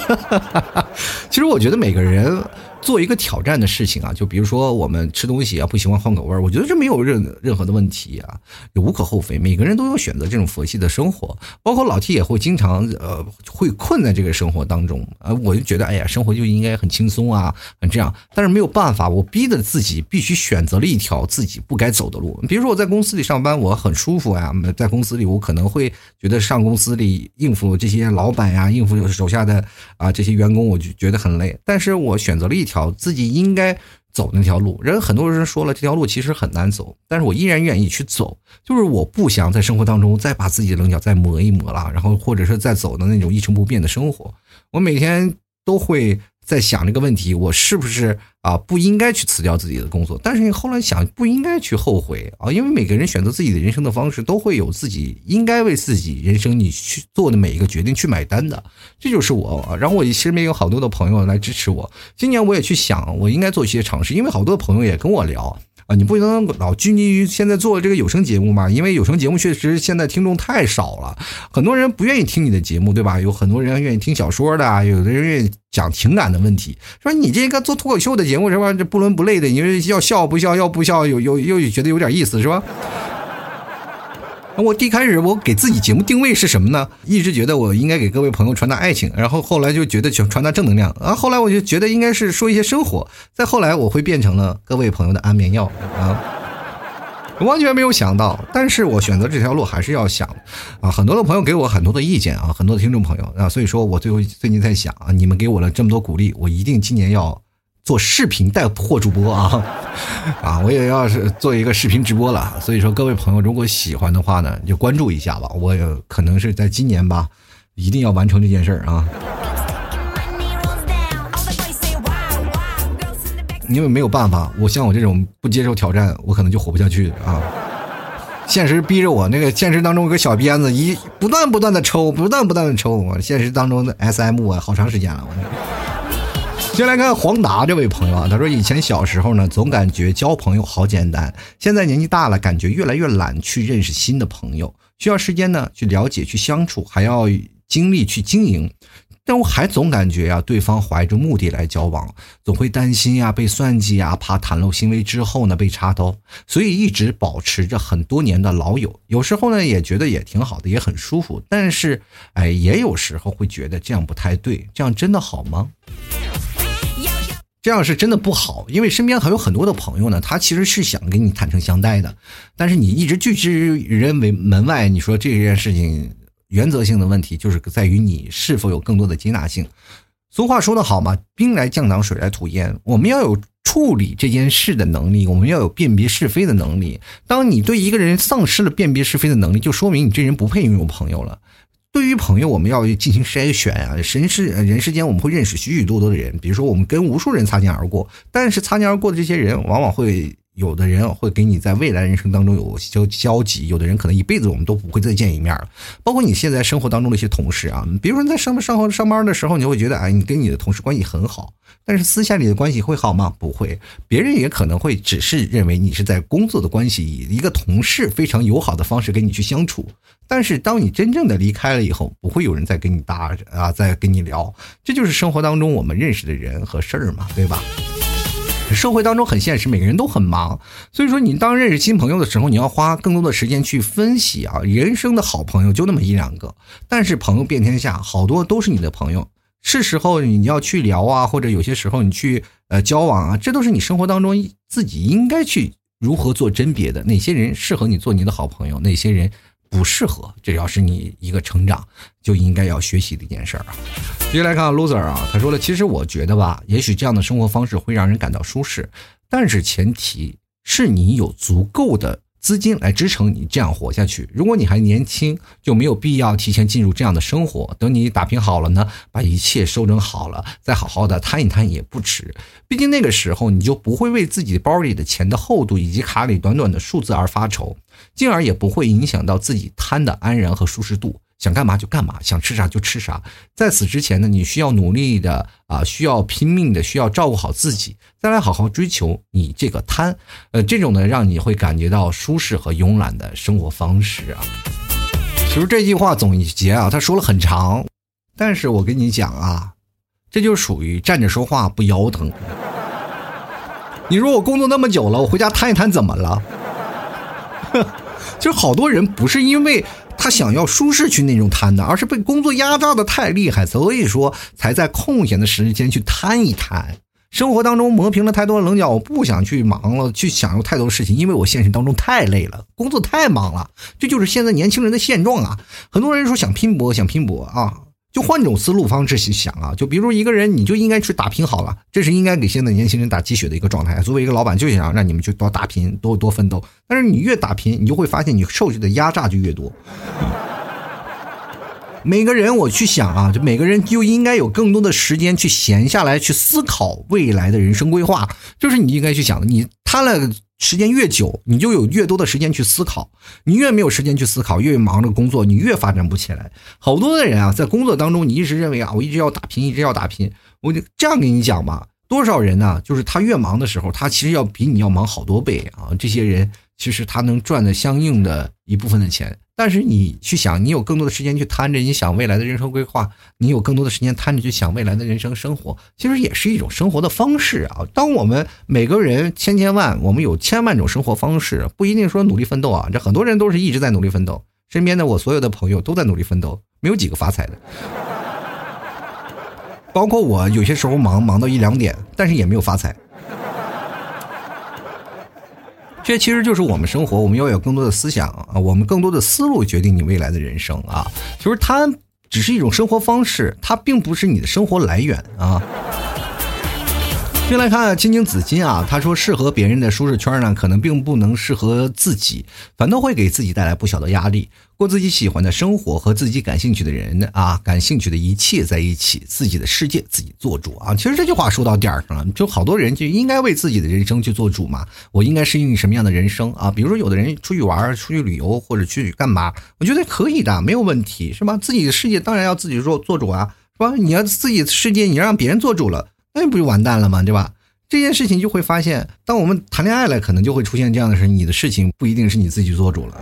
其实我觉得每个人。做一个挑战的事情啊，就比如说我们吃东西啊，不喜欢换口味儿，我觉得这没有任任何的问题啊，也无可厚非。每个人都有选择这种佛系的生活，包括老 T 也会经常呃会困在这个生活当中啊。我就觉得哎呀，生活就应该很轻松啊，这样。但是没有办法，我逼着自己必须选择了一条自己不该走的路。比如说我在公司里上班，我很舒服呀，在公司里我可能会觉得上公司里应付这些老板呀，应付手下的啊这些员工，我就觉得很累。但是我选择了一条。自己应该走那条路，人很多人说了这条路其实很难走，但是我依然愿意去走，就是我不想在生活当中再把自己的棱角再磨一磨了，然后或者是再走的那种一成不变的生活，我每天都会。在想这个问题，我是不是啊不应该去辞掉自己的工作？但是你后来想，不应该去后悔啊，因为每个人选择自己的人生的方式，都会有自己应该为自己人生你去做的每一个决定去买单的。这就是我。然后我身边有好多的朋友来支持我。今年我也去想，我应该做一些尝试，因为好多朋友也跟我聊。啊，你不能老拘泥于现在做这个有声节目嘛？因为有声节目确实现在听众太少了，很多人不愿意听你的节目，对吧？有很多人愿意听小说的，有的人愿意讲情感的问题。说你这个做脱口秀的节目是吧？这不伦不类的，你说要笑不笑，要不笑，有有又觉得有点意思是吧？我一开始我给自己节目定位是什么呢？一直觉得我应该给各位朋友传达爱情，然后后来就觉得传传达正能量，啊，后来我就觉得应该是说一些生活，再后来我会变成了各位朋友的安眠药啊，完全没有想到，但是我选择这条路还是要想啊，很多的朋友给我很多的意见啊，很多的听众朋友啊，所以说我最后最近在想啊，你们给我了这么多鼓励，我一定今年要。做视频带货主播啊，啊，我也要是做一个视频直播了。所以说，各位朋友，如果喜欢的话呢，就关注一下吧。我可能是在今年吧，一定要完成这件事儿啊。因为没有办法，我像我这种不接受挑战，我可能就活不下去啊。现实逼着我，那个现实当中有个小鞭子，一不断不断的抽，不断不断的抽。我现实当中的 S M 啊，好长时间了，我。先来看黄达这位朋友啊，他说以前小时候呢，总感觉交朋友好简单，现在年纪大了，感觉越来越懒去认识新的朋友，需要时间呢去了解、去相处，还要精力去经营，但我还总感觉呀，对方怀着目的来交往，总会担心呀被算计呀，怕袒露行为之后呢被插刀，所以一直保持着很多年的老友，有时候呢也觉得也挺好的，也很舒服，但是哎，也有时候会觉得这样不太对，这样真的好吗？这样是真的不好，因为身边还有很多的朋友呢，他其实是想跟你坦诚相待的，但是你一直拒之人为门外，你说这件事情原则性的问题就是在于你是否有更多的接纳性。俗话说得好嘛，兵来将挡，水来土掩，我们要有处理这件事的能力，我们要有辨别是非的能力。当你对一个人丧失了辨别是非的能力，就说明你这人不配拥有朋友了。对于朋友，我们要进行筛选啊！人世人世间，我们会认识许许多多的人，比如说我们跟无数人擦肩而过，但是擦肩而过的这些人，往往会有的人会给你在未来人生当中有交交集，有的人可能一辈子我们都不会再见一面了。包括你现在生活当中的一些同事啊，比如说在上上上班的时候，你会觉得哎，你跟你的同事关系很好，但是私下里的关系会好吗？不会，别人也可能会只是认为你是在工作的关系，以一个同事非常友好的方式跟你去相处。但是当你真正的离开了以后，不会有人再跟你搭啊，再跟你聊。这就是生活当中我们认识的人和事儿嘛，对吧？社会当中很现实，每个人都很忙，所以说你当认识新朋友的时候，你要花更多的时间去分析啊。人生的好朋友就那么一两个，但是朋友遍天下，好多都是你的朋友，是时候你要去聊啊，或者有些时候你去呃交往啊，这都是你生活当中自己应该去如何做甄别的，哪些人适合你做你的好朋友，哪些人。不适合，这要是你一个成长就应该要学习的一件事儿啊。接下来看 loser 啊，他说了，其实我觉得吧，也许这样的生活方式会让人感到舒适，但是前提是你有足够的。资金来支撑你这样活下去。如果你还年轻，就没有必要提前进入这样的生活。等你打拼好了呢，把一切收整好了，再好好的摊一摊也不迟。毕竟那个时候，你就不会为自己包里的钱的厚度以及卡里短短的数字而发愁，进而也不会影响到自己摊的安然和舒适度。想干嘛就干嘛，想吃啥就吃啥。在此之前呢，你需要努力的啊，需要拼命的，需要照顾好自己，再来好好追求你这个贪，呃，这种呢，让你会感觉到舒适和慵懒的生活方式啊。其实这句话总结啊，他说了很长，但是我跟你讲啊，这就属于站着说话不腰疼。你说我工作那么久了，我回家摊一摊怎么了？就是好多人不是因为。他想要舒适去那种贪的，而是被工作压榨的太厉害，所以说才在空闲的时间去贪一贪。生活当中磨平了太多的棱角，我不想去忙了，去享受太多事情，因为我现实当中太累了，工作太忙了。这就是现在年轻人的现状啊！很多人说想拼搏，想拼搏啊。就换种思路方式去想啊，就比如一个人，你就应该去打拼好了，这是应该给现在年轻人打鸡血的一个状态。作为一个老板，就想让你们去多打拼，多多奋斗。但是你越打拼，你就会发现你受的压榨就越多。每个人我去想啊，就每个人就应该有更多的时间去闲下来，去思考未来的人生规划。就是你应该去想，你他了。时间越久，你就有越多的时间去思考。你越没有时间去思考，越忙着工作，你越发展不起来。好多的人啊，在工作当中，你一直认为啊，我一直要打拼，一直要打拼。我就这样跟你讲吧，多少人呢？就是他越忙的时候，他其实要比你要忙好多倍啊。这些人其实他能赚的相应的一部分的钱。但是你去想，你有更多的时间去贪着，你想未来的人生规划，你有更多的时间贪着去想未来的人生生活，其实也是一种生活的方式啊。当我们每个人千千万，我们有千万种生活方式，不一定说努力奋斗啊。这很多人都是一直在努力奋斗，身边的我所有的朋友都在努力奋斗，没有几个发财的。包括我有些时候忙忙到一两点，但是也没有发财。这其实就是我们生活，我们要有更多的思想啊，我们更多的思路决定你未来的人生啊。就是它只是一种生活方式，它并不是你的生活来源啊。先来看青青紫金啊，他说适合别人的舒适圈呢，可能并不能适合自己，反倒会给自己带来不小的压力。过自己喜欢的生活，和自己感兴趣的人啊，感兴趣的一切在一起，自己的世界自己做主啊！其实这句话说到点儿上了，就好多人就应该为自己的人生去做主嘛。我应该适应什么样的人生啊？比如说，有的人出去玩、出去旅游或者去干嘛，我觉得可以的，没有问题，是吧？自己的世界当然要自己做做主啊，是吧？你要自己世界，你让别人做主了，那不就完蛋了吗？对吧？这件事情就会发现，当我们谈恋爱了，可能就会出现这样的事：你的事情不一定是你自己做主了。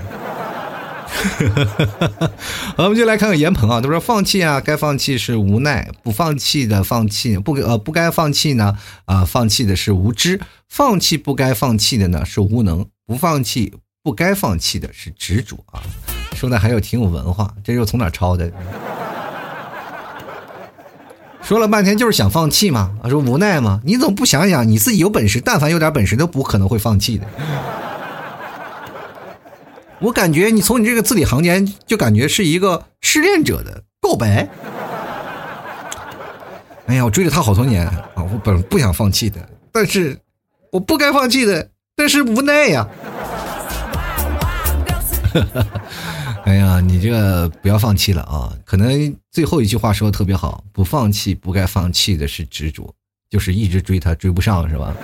好，我们就来看看严鹏啊，他说放弃啊，该放弃是无奈，不放弃的放弃不呃不该放弃呢啊，放弃的是无知，放弃不该放弃的呢是无能，不放弃不该放弃的是执着啊。说的还有挺有文化，这又从哪抄的？说了半天就是想放弃吗？说无奈嘛？你怎么不想想你自己有本事，但凡有点本事都不可能会放弃的。我感觉你从你这个字里行间就感觉是一个失恋者的告白。哎呀，我追了他好多年啊，我本不想放弃的，但是我不该放弃的，但是无奈呀。哎呀，你这个不要放弃了啊！可能最后一句话说的特别好，不放弃不该放弃的是执着，就是一直追他追不上是吧？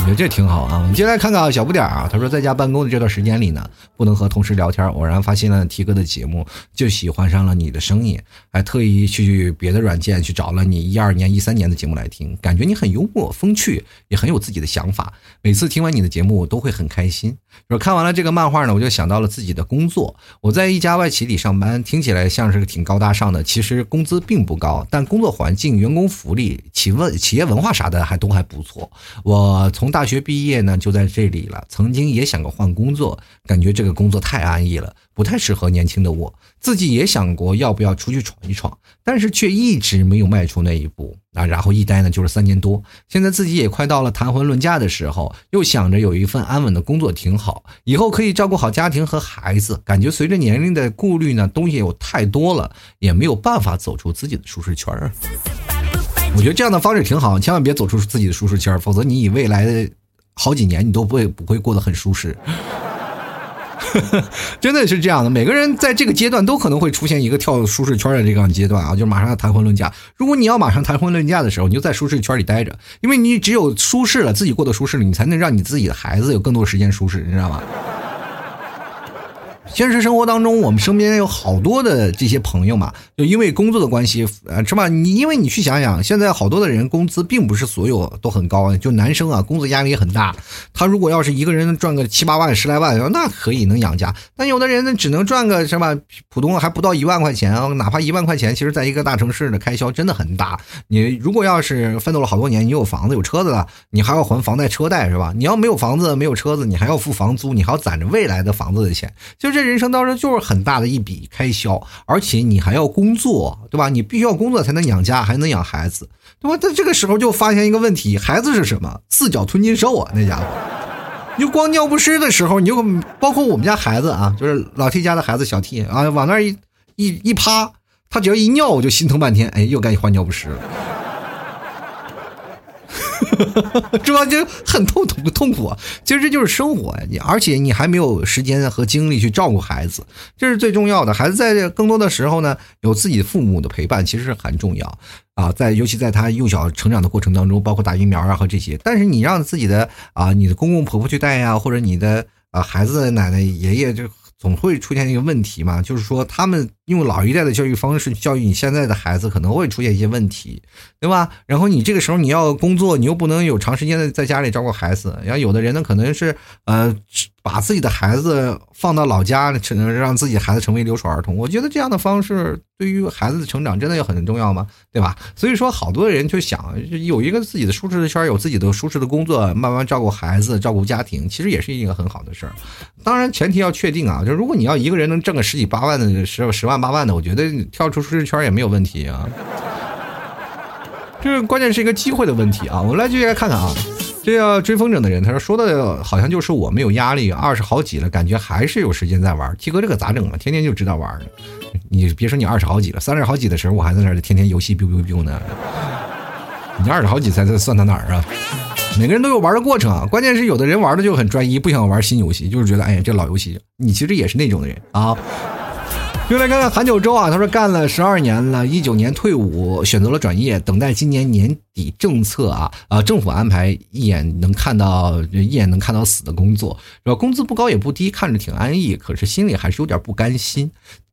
我觉得这挺好啊。我们接下来看看小不点啊，他说在家办公的这段时间里呢，不能和同事聊天，偶然发现了 T 哥的节目，就喜欢上了你的声音，还特意去别的软件去找了你一二年、一三年的节目来听，感觉你很幽默风趣，也很有自己的想法。每次听完你的节目都会很开心。说看完了这个漫画呢，我就想到了自己的工作，我在一家外企里上班，听起来像是个挺高大上的，其实工资并不高，但工作环境、员工福利、企问企业文化啥的还都还不错。我从大学毕业呢就在这里了，曾经也想过换工作，感觉这个工作太安逸了，不太适合年轻的我。自己也想过要不要出去闯一闯，但是却一直没有迈出那一步啊。然后一待呢就是三年多，现在自己也快到了谈婚论嫁的时候，又想着有一份安稳的工作挺好，以后可以照顾好家庭和孩子。感觉随着年龄的顾虑呢，东西有太多了，也没有办法走出自己的舒适圈儿。我觉得这样的方式挺好，千万别走出自己的舒适圈，否则你以未来的好几年你都不会不会过得很舒适。真的是这样的，每个人在这个阶段都可能会出现一个跳舒适圈的这样阶段啊，就马上要谈婚论嫁。如果你要马上谈婚论嫁的时候，你就在舒适圈里待着，因为你只有舒适了，自己过得舒适了，你才能让你自己的孩子有更多时间舒适，你知道吗？现实生活当中，我们身边有好多的这些朋友嘛，因为工作的关系，呃，是吧？你因为你去想想，现在好多的人工资并不是所有都很高，就男生啊，工作压力也很大。他如果要是一个人赚个七八万、十来万，那可以能养家。但有的人呢，只能赚个什么普通还不到一万块钱啊，哪怕一万块钱，其实在一个大城市的开销真的很大。你如果要是奋斗了好多年，你有房子有车子了，你还要还房贷车贷，是吧？你要没有房子没有车子，你还要付房租，你还要攒着未来的房子的钱，就这。人生当中就是很大的一笔开销，而且你还要工工作，对吧？你必须要工作才能养家，还能养孩子，对吧？在这个时候就发现一个问题：孩子是什么？四脚吞金兽啊！那家伙，你就光尿不湿的时候，你就包括我们家孩子啊，就是老 T 家的孩子小 T 啊，往那一一一趴，他只要一尿，我就心疼半天，哎，又该换尿不湿了。是吧？就很痛痛痛苦啊！其实这就是生活呀，你而且你还没有时间和精力去照顾孩子，这是最重要的。孩子在更多的时候呢，有自己父母的陪伴，其实是很重要啊。在尤其在他幼小成长的过程当中，包括打疫苗啊和这些。但是你让自己的啊，你的公公婆婆去带呀，或者你的啊孩子的奶奶爷爷就。总会出现一个问题嘛，就是说他们用老一代的教育方式教育你现在的孩子，可能会出现一些问题，对吧？然后你这个时候你要工作，你又不能有长时间的在家里照顾孩子，然后有的人呢可能是呃。把自己的孩子放到老家，只能让自己孩子成为留守儿童。我觉得这样的方式对于孩子的成长真的有很重要吗？对吧？所以说，好多人就想有一个自己的舒适的圈，有自己的舒适的工作，慢慢照顾孩子、照顾家庭，其实也是一个很好的事儿。当然，前提要确定啊，就如果你要一个人能挣个十几八万的、十十万八万的，我觉得跳出舒适圈也没有问题啊。这关键是一个机会的问题啊。我们来继续来看看啊。这个追风筝的人，他说说的好像就是我没有压力，二十好几了，感觉还是有时间在玩。七哥这个咋整嘛？天天就知道玩你别说你二十好几了，三十好几的时候我还在那儿天天游戏 biu biu biu 呢。你二十好几才算到哪儿啊？每个人都有玩的过程啊，关键是有的人玩的就很专一，不想玩新游戏，就是觉得哎呀这老游戏。你其实也是那种的人啊。又来看看韩九州啊，他说干了十二年了，一九年退伍，选择了转业，等待今年年底政策啊啊政府安排一眼能看到一眼能看到死的工作，是吧？工资不高也不低，看着挺安逸，可是心里还是有点不甘心。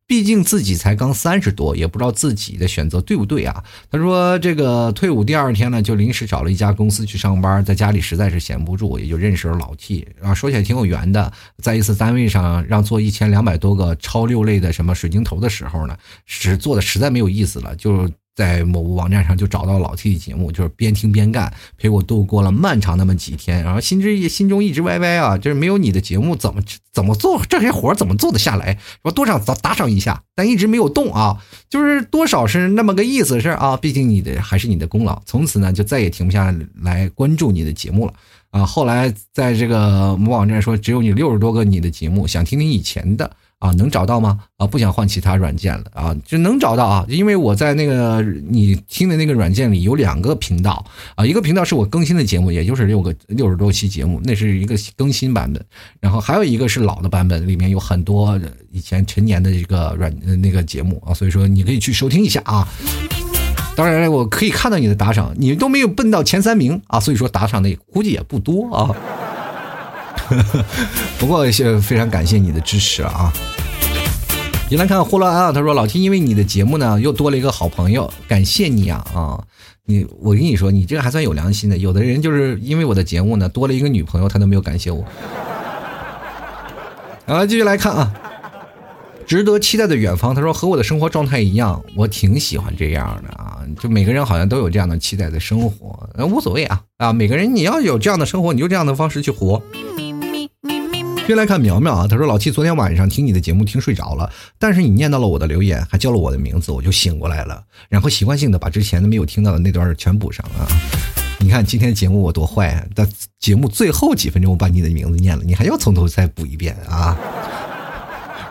毕竟自己才刚三十多，也不知道自己的选择对不对啊。他说：“这个退伍第二天呢，就临时找了一家公司去上班，在家里实在是闲不住，也就认识了老 T 啊。说起来挺有缘的，在一次单位上让做一千两百多个超六类的什么水晶头的时候呢，是做的实在没有意思了，就。”在某网站上就找到老 T 的节目，就是边听边干，陪我度过了漫长那么几天。然后心之心中一直歪歪啊，就是没有你的节目怎么怎么做这些活怎么做得下来？说多少打打赏一下，但一直没有动啊，就是多少是那么个意思是啊，毕竟你的还是你的功劳。从此呢，就再也停不下来关注你的节目了啊。后来在这个某网站说，只有你六十多个你的节目，想听听以前的。啊，能找到吗？啊，不想换其他软件了啊，就能找到啊，因为我在那个你听的那个软件里有两个频道啊，一个频道是我更新的节目，也就是六个六十多期节目，那是一个更新版本，然后还有一个是老的版本，里面有很多以前陈年的一个软那个节目啊，所以说你可以去收听一下啊。当然了，我可以看到你的打赏，你都没有奔到前三名啊，所以说打赏的估计也不多啊。不过也非常感谢你的支持啊！你来看霍乱啊，他说老 T 因为你的节目呢又多了一个好朋友，感谢你啊啊！你我跟你说，你这个还算有良心的，有的人就是因为我的节目呢多了一个女朋友，他都没有感谢我。啊，继续来看啊，值得期待的远方，他说和我的生活状态一样，我挺喜欢这样的啊，就每个人好像都有这样的期待的生活，无所谓啊啊，每个人你要有这样的生活，你就这样的方式去活。先来看苗苗啊，他说老七昨天晚上听你的节目听睡着了，但是你念到了我的留言，还叫了我的名字，我就醒过来了，然后习惯性的把之前的没有听到的那段全补上啊。你看今天节目我多坏啊，在节目最后几分钟我把你的名字念了，你还要从头再补一遍啊。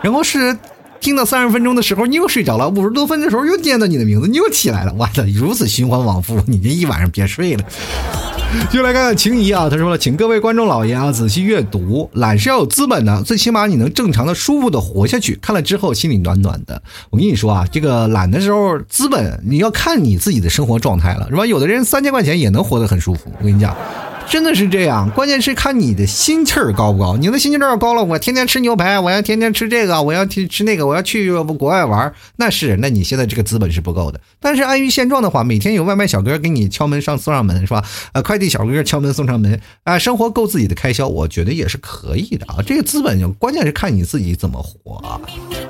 然后是听到三十分钟的时候你又睡着了，五十多分的时候又念到你的名字，你又起来了，完了如此循环往复，你这一晚上别睡了。就来看看情谊啊，他说了，请各位观众老爷啊仔细阅读，懒是要有资本的，最起码你能正常的、舒服的活下去。看了之后心里暖暖的。我跟你说啊，这个懒的时候，资本你要看你自己的生活状态了，是吧？有的人三千块钱也能活得很舒服。我跟你讲。真的是这样，关键是看你的心气儿高不高。你的心气儿高了，我天天吃牛排，我要天天吃这个，我要去吃那个，我要去国外玩，那是，那你现在这个资本是不够的。但是安于现状的话，每天有外卖小哥给你敲门上送上门，是吧？呃，快递小哥敲门送上门，啊，生活够自己的开销，我觉得也是可以的啊。这个资本关键是看你自己怎么活啊。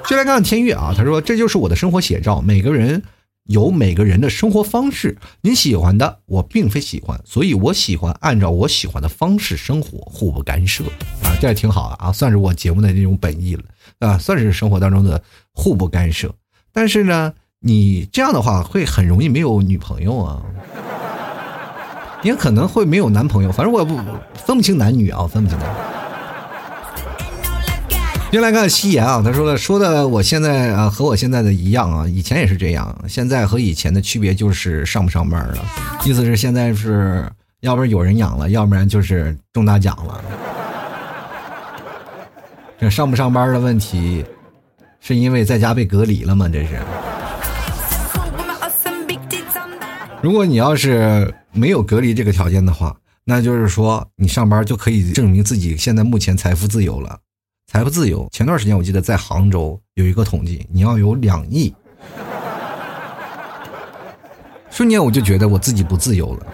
就来看看天悦啊，他说这就是我的生活写照，每个人。有每个人的生活方式，你喜欢的我并非喜欢，所以我喜欢按照我喜欢的方式生活，互不干涉啊，这也挺好啊，算是我节目的这种本意了啊，算是生活当中的互不干涉。但是呢，你这样的话会很容易没有女朋友啊，也可能会没有男朋友，反正我也不分不清男女啊，分不清男女。先来看夕颜啊，他说了，说的我现在啊和我现在的一样啊，以前也是这样，现在和以前的区别就是上不上班了，意思是现在是要不然有人养了，要不然就是中大奖了。这上不上班的问题，是因为在家被隔离了吗？这是。如果你要是没有隔离这个条件的话，那就是说你上班就可以证明自己现在目前财富自由了。财富自由。前段时间我记得在杭州有一个统计，你要有两亿，瞬间我就觉得我自己不自由了。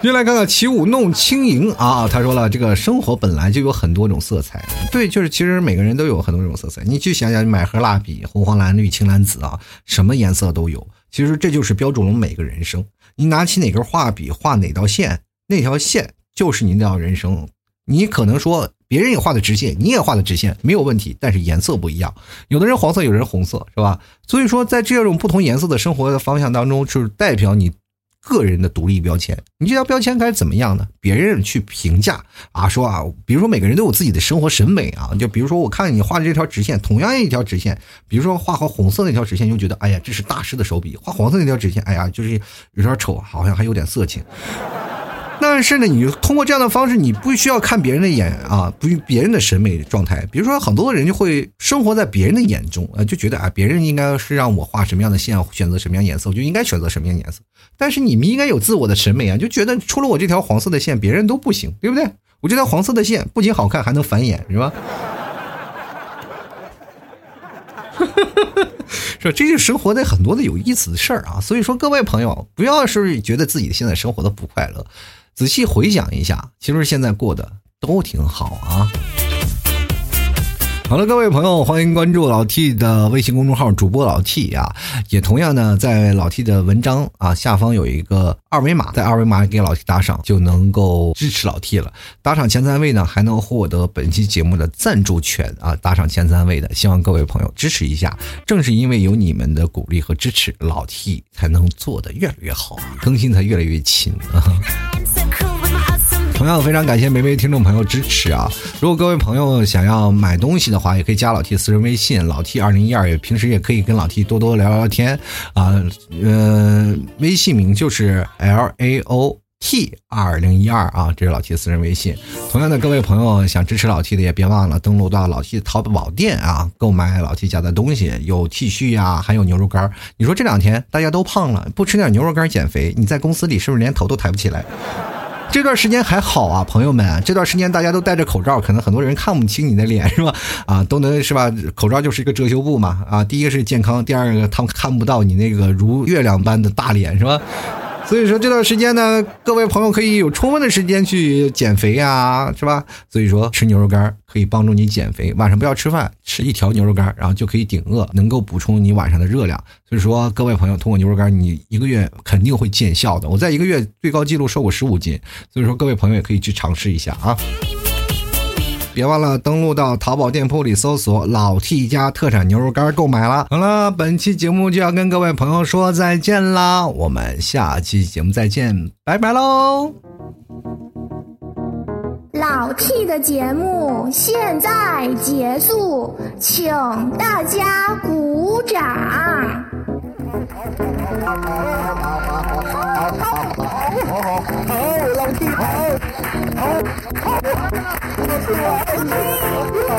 接来看看起舞弄轻盈啊，他说了，这个生活本来就有很多种色彩，对，就是其实每个人都有很多种色彩。你去想想，买盒蜡笔，红黄蓝绿青蓝紫啊，什么颜色都有。其实这就是标注了每个人生。你拿起哪根画笔画哪道线，那条线就是你那条人生。你可能说别人也画的直线，你也画的直线没有问题，但是颜色不一样。有的人黄色，有人红色，是吧？所以说，在这种不同颜色的生活的方向当中，就是代表你个人的独立标签。你这条标签该怎么样呢？别人去评价啊，说啊，比如说每个人都有自己的生活审美啊。就比如说，我看你画的这条直线，同样一条直线，比如说画好红色那条直线，就觉得哎呀，这是大师的手笔；画黄色那条直线，哎呀，就是有点丑，好像还有点色情。但是呢，你通过这样的方式，你不需要看别人的眼啊，不别人的审美状态。比如说，很多人就会生活在别人的眼中，呃，就觉得啊，别人应该是让我画什么样的线，选择什么样颜色，我就应该选择什么样颜色。但是你们应该有自我的审美啊，就觉得除了我这条黄色的线，别人都不行，对不对？我这条黄色的线不仅好看，还能繁衍，是吧？说这就生活的很多的有意思的事儿啊。所以说，各位朋友，不要是觉得自己现在生活的不快乐。仔细回想一下，其实现在过得都挺好啊。好了，各位朋友，欢迎关注老 T 的微信公众号主播老 T 啊，也同样呢，在老 T 的文章啊下方有一个二维码，在二维码给老 T 打赏就能够支持老 T 了。打赏前三位呢，还能获得本期节目的赞助权啊。打赏前三位的，希望各位朋友支持一下。正是因为有你们的鼓励和支持，老 T 才能做得越来越好，更新才越来越勤啊。同样非常感谢每位听众朋友支持啊！如果各位朋友想要买东西的话，也可以加老 T 私人微信老 T 二零一二，也平时也可以跟老 T 多多聊聊天啊。呃，微信名就是 L A O T 二零一二啊，这是老 T 私人微信。同样的，各位朋友想支持老 T 的，也别忘了登录到老 T 淘宝店啊，购买老 T 家的东西，有 T 恤呀，还有牛肉干。你说这两天大家都胖了，不吃点牛肉干减肥，你在公司里是不是连头都抬不起来？这段时间还好啊，朋友们，这段时间大家都戴着口罩，可能很多人看不清你的脸，是吧？啊，都能是吧？口罩就是一个遮羞布嘛，啊，第一个是健康，第二个他们看不到你那个如月亮般的大脸，是吧？所以说这段时间呢，各位朋友可以有充分的时间去减肥呀，是吧？所以说吃牛肉干可以帮助你减肥，晚上不要吃饭，吃一条牛肉干，然后就可以顶饿，能够补充你晚上的热量。所以说各位朋友，通过牛肉干，你一个月肯定会见效的。我在一个月最高记录瘦过十五斤，所以说各位朋友也可以去尝试一下啊。别忘了登录到淘宝店铺里搜索“老 T 家特产牛肉干”购买了。好了，本期节目就要跟各位朋友说再见啦，我们下期节目再见，拜拜喽！
老 T 的节目现在结束，请大家鼓掌。好好好，好好好，好老弟，好，好，好，老弟，好，